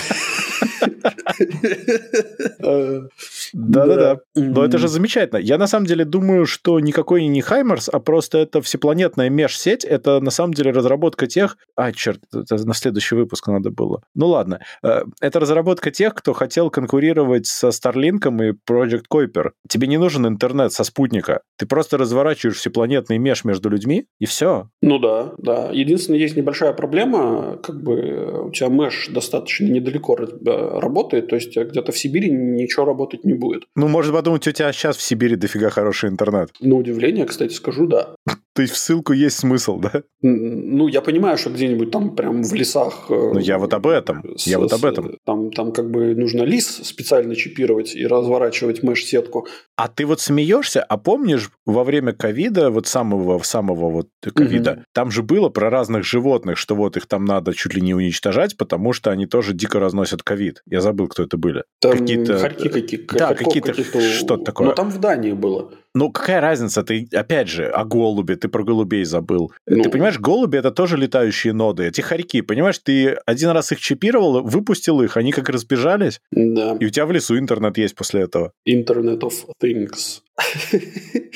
Speaker 2: Да-да-да. Но это же замечательно. Я на самом деле думаю, что никакой не Хаймерс, а просто это всепланетная межсеть. Это на самом деле разработка тех... А, черт, это на следующий выпуск надо было. Ну ладно. Э, это разработка тех, кто хотел конкурировать со Starlink и Project Kuiper. Тебе не нужен интернет со спутника. Ты просто разворачиваешь всепланетный меж между людьми, и все.
Speaker 1: Ну да, да. Единственное, есть небольшая проблема, как бы у тебя меш достаточно недалеко э, работает, то есть где-то в Сибири ничего работать не будет.
Speaker 2: Ну, может подумать, у тебя сейчас в Сибири дофига хороший интернет.
Speaker 1: На удивление, кстати, скажу, да.
Speaker 2: То есть в ссылку есть смысл, да?
Speaker 1: Ну, я понимаю, что где-нибудь там прям в лесах...
Speaker 2: Э, ну, я вот об этом. С, я вот об этом.
Speaker 1: Там, там как бы нужно лис специально чипировать и разворачивать меш-сетку.
Speaker 2: А ты вот смеешься, а помнишь, во время ковида, вот самого, самого вот ковида, угу. там же было про разных животных, что вот их там надо чуть ли не уничтожать, потому что они тоже дико разносят ковид. Я забыл, кто это были.
Speaker 1: Там какие-то... Хорьки какие-то.
Speaker 2: Да, какие-то... Что-то такое.
Speaker 1: Но там в Дании было.
Speaker 2: Ну, какая разница? Ты, опять же, о голубе, ты про голубей забыл. Ну... Ты понимаешь, голуби — это тоже летающие ноды, эти хорьки, понимаешь? Ты один раз их чипировал, выпустил их, они как разбежались,
Speaker 1: да.
Speaker 2: и у тебя в лесу интернет есть после этого.
Speaker 1: Internet of Things.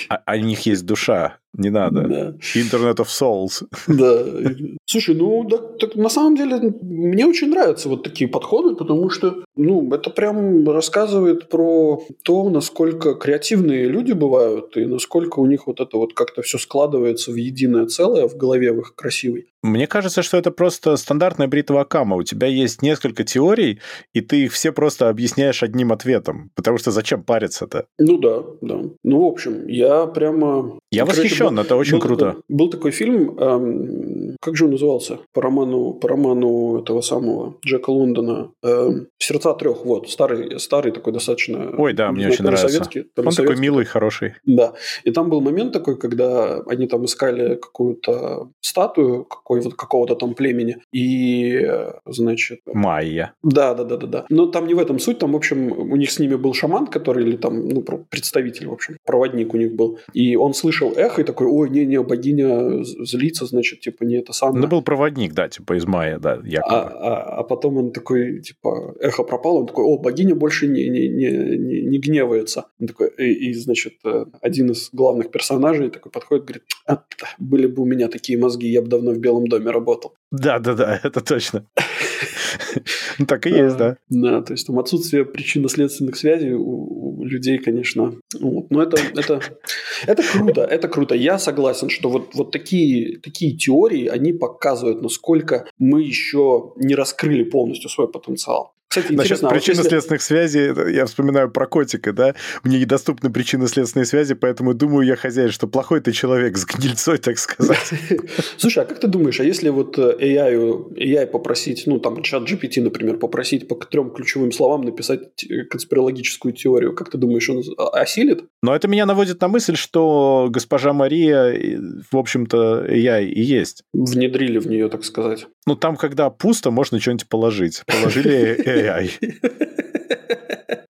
Speaker 2: А, а у них есть душа, не надо. Да. Internet of Souls.
Speaker 1: Да. Слушай, ну, так, на самом деле, мне очень нравятся вот такие подходы, потому что, ну, это прям рассказывает про то, насколько креативные люди бывают, и насколько у них вот это вот как-то все складывается в единое целое в голове в их красивой.
Speaker 2: Мне кажется, что это просто стандартная бритва Акама. У тебя есть несколько теорий, и ты их все просто объясняешь одним ответом. Потому что зачем париться-то?
Speaker 1: Ну да, да. Ну, в общем, я прямо...
Speaker 2: Я восхищен, был, это очень
Speaker 1: был,
Speaker 2: круто.
Speaker 1: Был такой фильм, эм, как же он назывался? По роману, по роману этого самого Джека Лондона. Эм, «Сердца трех», вот. Старый, старый такой достаточно...
Speaker 2: Ой, да, мне очень нравится. Советский, он советский. такой милый, хороший.
Speaker 1: Да. И там был момент такой, когда они там искали какую-то статую какой, вот, какого-то там племени. И, значит...
Speaker 2: Майя.
Speaker 1: Да, да, да, да, да. Но там не в этом суть. Там, в общем, у них с ними был шаман, который, или там, ну, представитель, в общем, проводник у них был. И он слышал эхо и такой, ой, не-не, богиня злится, значит, типа, не это самое.
Speaker 2: Ну, был проводник, да, типа, из Майя, да, якобы.
Speaker 1: А, а, а потом он такой, типа, эхо пропало, он такой, о, богиня больше не, не, не, не, не гневается. Он такой, и, и, значит, один из главных персонажей такой подходит, говорит, а, были бы у меня такие мозги, я бы давно в Белом доме работал.
Speaker 2: Да, да, да, это точно. Так и есть, да.
Speaker 1: Да, то есть там отсутствие причинно-следственных связей у людей, конечно. Но это, это, это круто, это круто. Я согласен, что вот, вот такие, такие теории, они показывают, насколько мы еще не раскрыли полностью свой потенциал.
Speaker 2: Кстати, Насчет а причинно-следственных связей, я вспоминаю про котика, да? Мне недоступны причинно-следственные связи, поэтому думаю я, хозяин, что плохой ты человек с гнильцой, так сказать.
Speaker 1: Слушай, а как ты думаешь, а если вот э, AI, AI попросить, ну, там, чат GPT, например, попросить по трем ключевым словам написать конспирологическую теорию, как ты думаешь, он осилит?
Speaker 2: Но это меня наводит на мысль, что госпожа Мария, в общем-то, AI и есть.
Speaker 1: Внедрили в нее, так сказать.
Speaker 2: Ну, там, когда пусто, можно что-нибудь положить. Положили AI.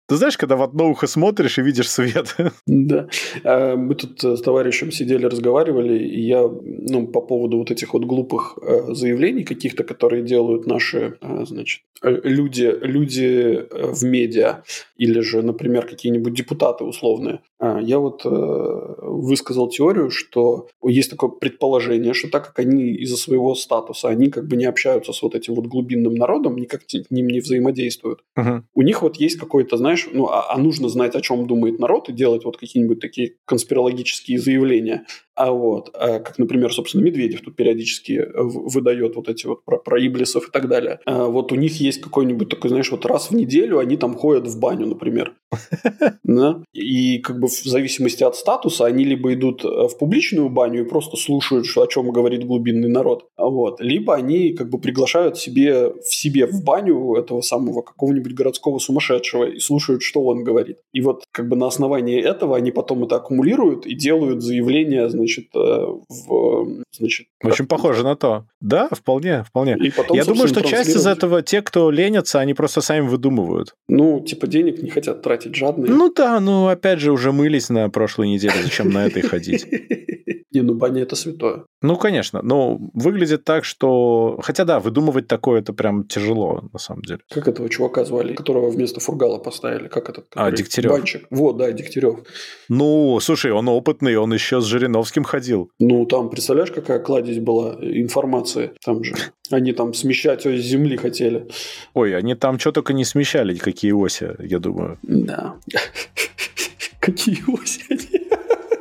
Speaker 2: Ты знаешь, когда в одно ухо смотришь и видишь свет.
Speaker 1: Да. А, мы тут с товарищем сидели, разговаривали, и я ну, по поводу вот этих вот глупых э, заявлений каких-то, которые делают наши, э, значит, э, люди, люди в медиа, или же, например, какие-нибудь депутаты условные. А, я вот высказал теорию, что есть такое предположение, что так как они из-за своего статуса, они как бы не общаются с вот этим вот глубинным народом, никак с ним не взаимодействуют.
Speaker 2: Угу.
Speaker 1: У них вот есть какой-то, знаешь, знаешь, ну, а, а нужно знать, о чем думает народ и делать вот какие-нибудь такие конспирологические заявления. А вот, а как, например, собственно, Медведев тут периодически э, выдает вот эти вот про, про Иблисов и так далее. А вот у них есть какой-нибудь такой, знаешь, вот раз в неделю они там ходят в баню, например. Да? И как бы в зависимости от статуса они либо идут э, в публичную баню и просто слушают, что, о чем говорит глубинный народ, вот. либо они как бы приглашают себе в себе в баню этого самого какого-нибудь городского сумасшедшего и слушают, что он говорит. И вот как бы на основании этого они потом это аккумулируют и делают заявление, значит, значит, э, в... Значит,
Speaker 2: Очень похоже на то. Да, вполне, вполне.
Speaker 1: И потом,
Speaker 2: Я думаю, что часть из этого, те, кто ленятся, они просто сами выдумывают.
Speaker 1: Ну, типа денег не хотят тратить жадные.
Speaker 2: Ну да, ну опять же, уже мылись на прошлой неделе, зачем на этой ходить?
Speaker 1: Не, ну баня это святое.
Speaker 2: Ну, конечно, но выглядит так, что... Хотя да, выдумывать такое, это прям тяжело, на самом деле.
Speaker 1: Как этого чувака звали, которого вместо Фургала поставили? Как этот?
Speaker 2: А,
Speaker 1: который-
Speaker 2: Дегтярев.
Speaker 1: Банчик. Вот, да, Дегтярев.
Speaker 2: Ну, слушай, он опытный, он еще с Жириновским ходил.
Speaker 1: Ну, там, представляешь, какая кладезь была информации? Там же они там смещать ось земли хотели.
Speaker 2: Ой, они там что только не смещали, какие оси, я думаю.
Speaker 1: Да. Какие оси они?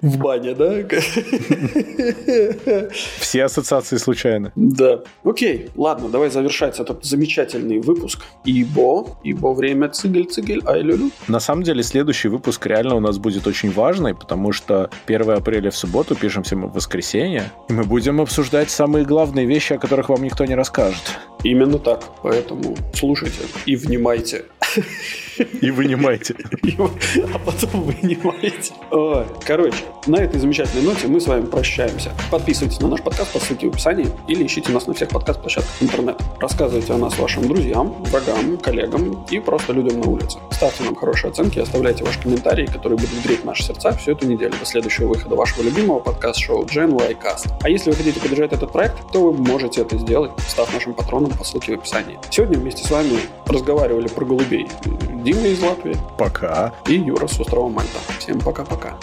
Speaker 1: В бане, да?
Speaker 2: Все ассоциации случайны.
Speaker 1: Да. Окей, ладно, давай завершать этот замечательный выпуск. Ибо, ибо время цигель-цигель, ай люлю.
Speaker 2: На самом деле, следующий выпуск реально у нас будет очень важный, потому что 1 апреля в субботу пишемся мы в воскресенье, и мы будем обсуждать самые главные вещи, о которых вам никто не расскажет.
Speaker 1: Именно так. Поэтому слушайте и внимайте.
Speaker 2: И вынимайте.
Speaker 1: А потом вынимаете. Ой, Короче, на этой замечательной ноте мы с вами прощаемся. Подписывайтесь на наш подкаст по ссылке в описании или ищите нас на всех подкаст-площадках интернета. Рассказывайте о нас вашим друзьям, врагам, коллегам и просто людям на улице. Ставьте нам хорошие оценки, оставляйте ваши комментарии, которые будут греть наши сердца всю эту неделю до следующего выхода вашего любимого подкаст-шоу Gen Y Cast. А если вы хотите поддержать этот проект, то вы можете это сделать, став нашим патроном по ссылке в описании. Сегодня вместе с вами разговаривали про голубей Дима из Латвии
Speaker 2: Пока.
Speaker 1: и Юра с острова Мальта. Всем пока-пока.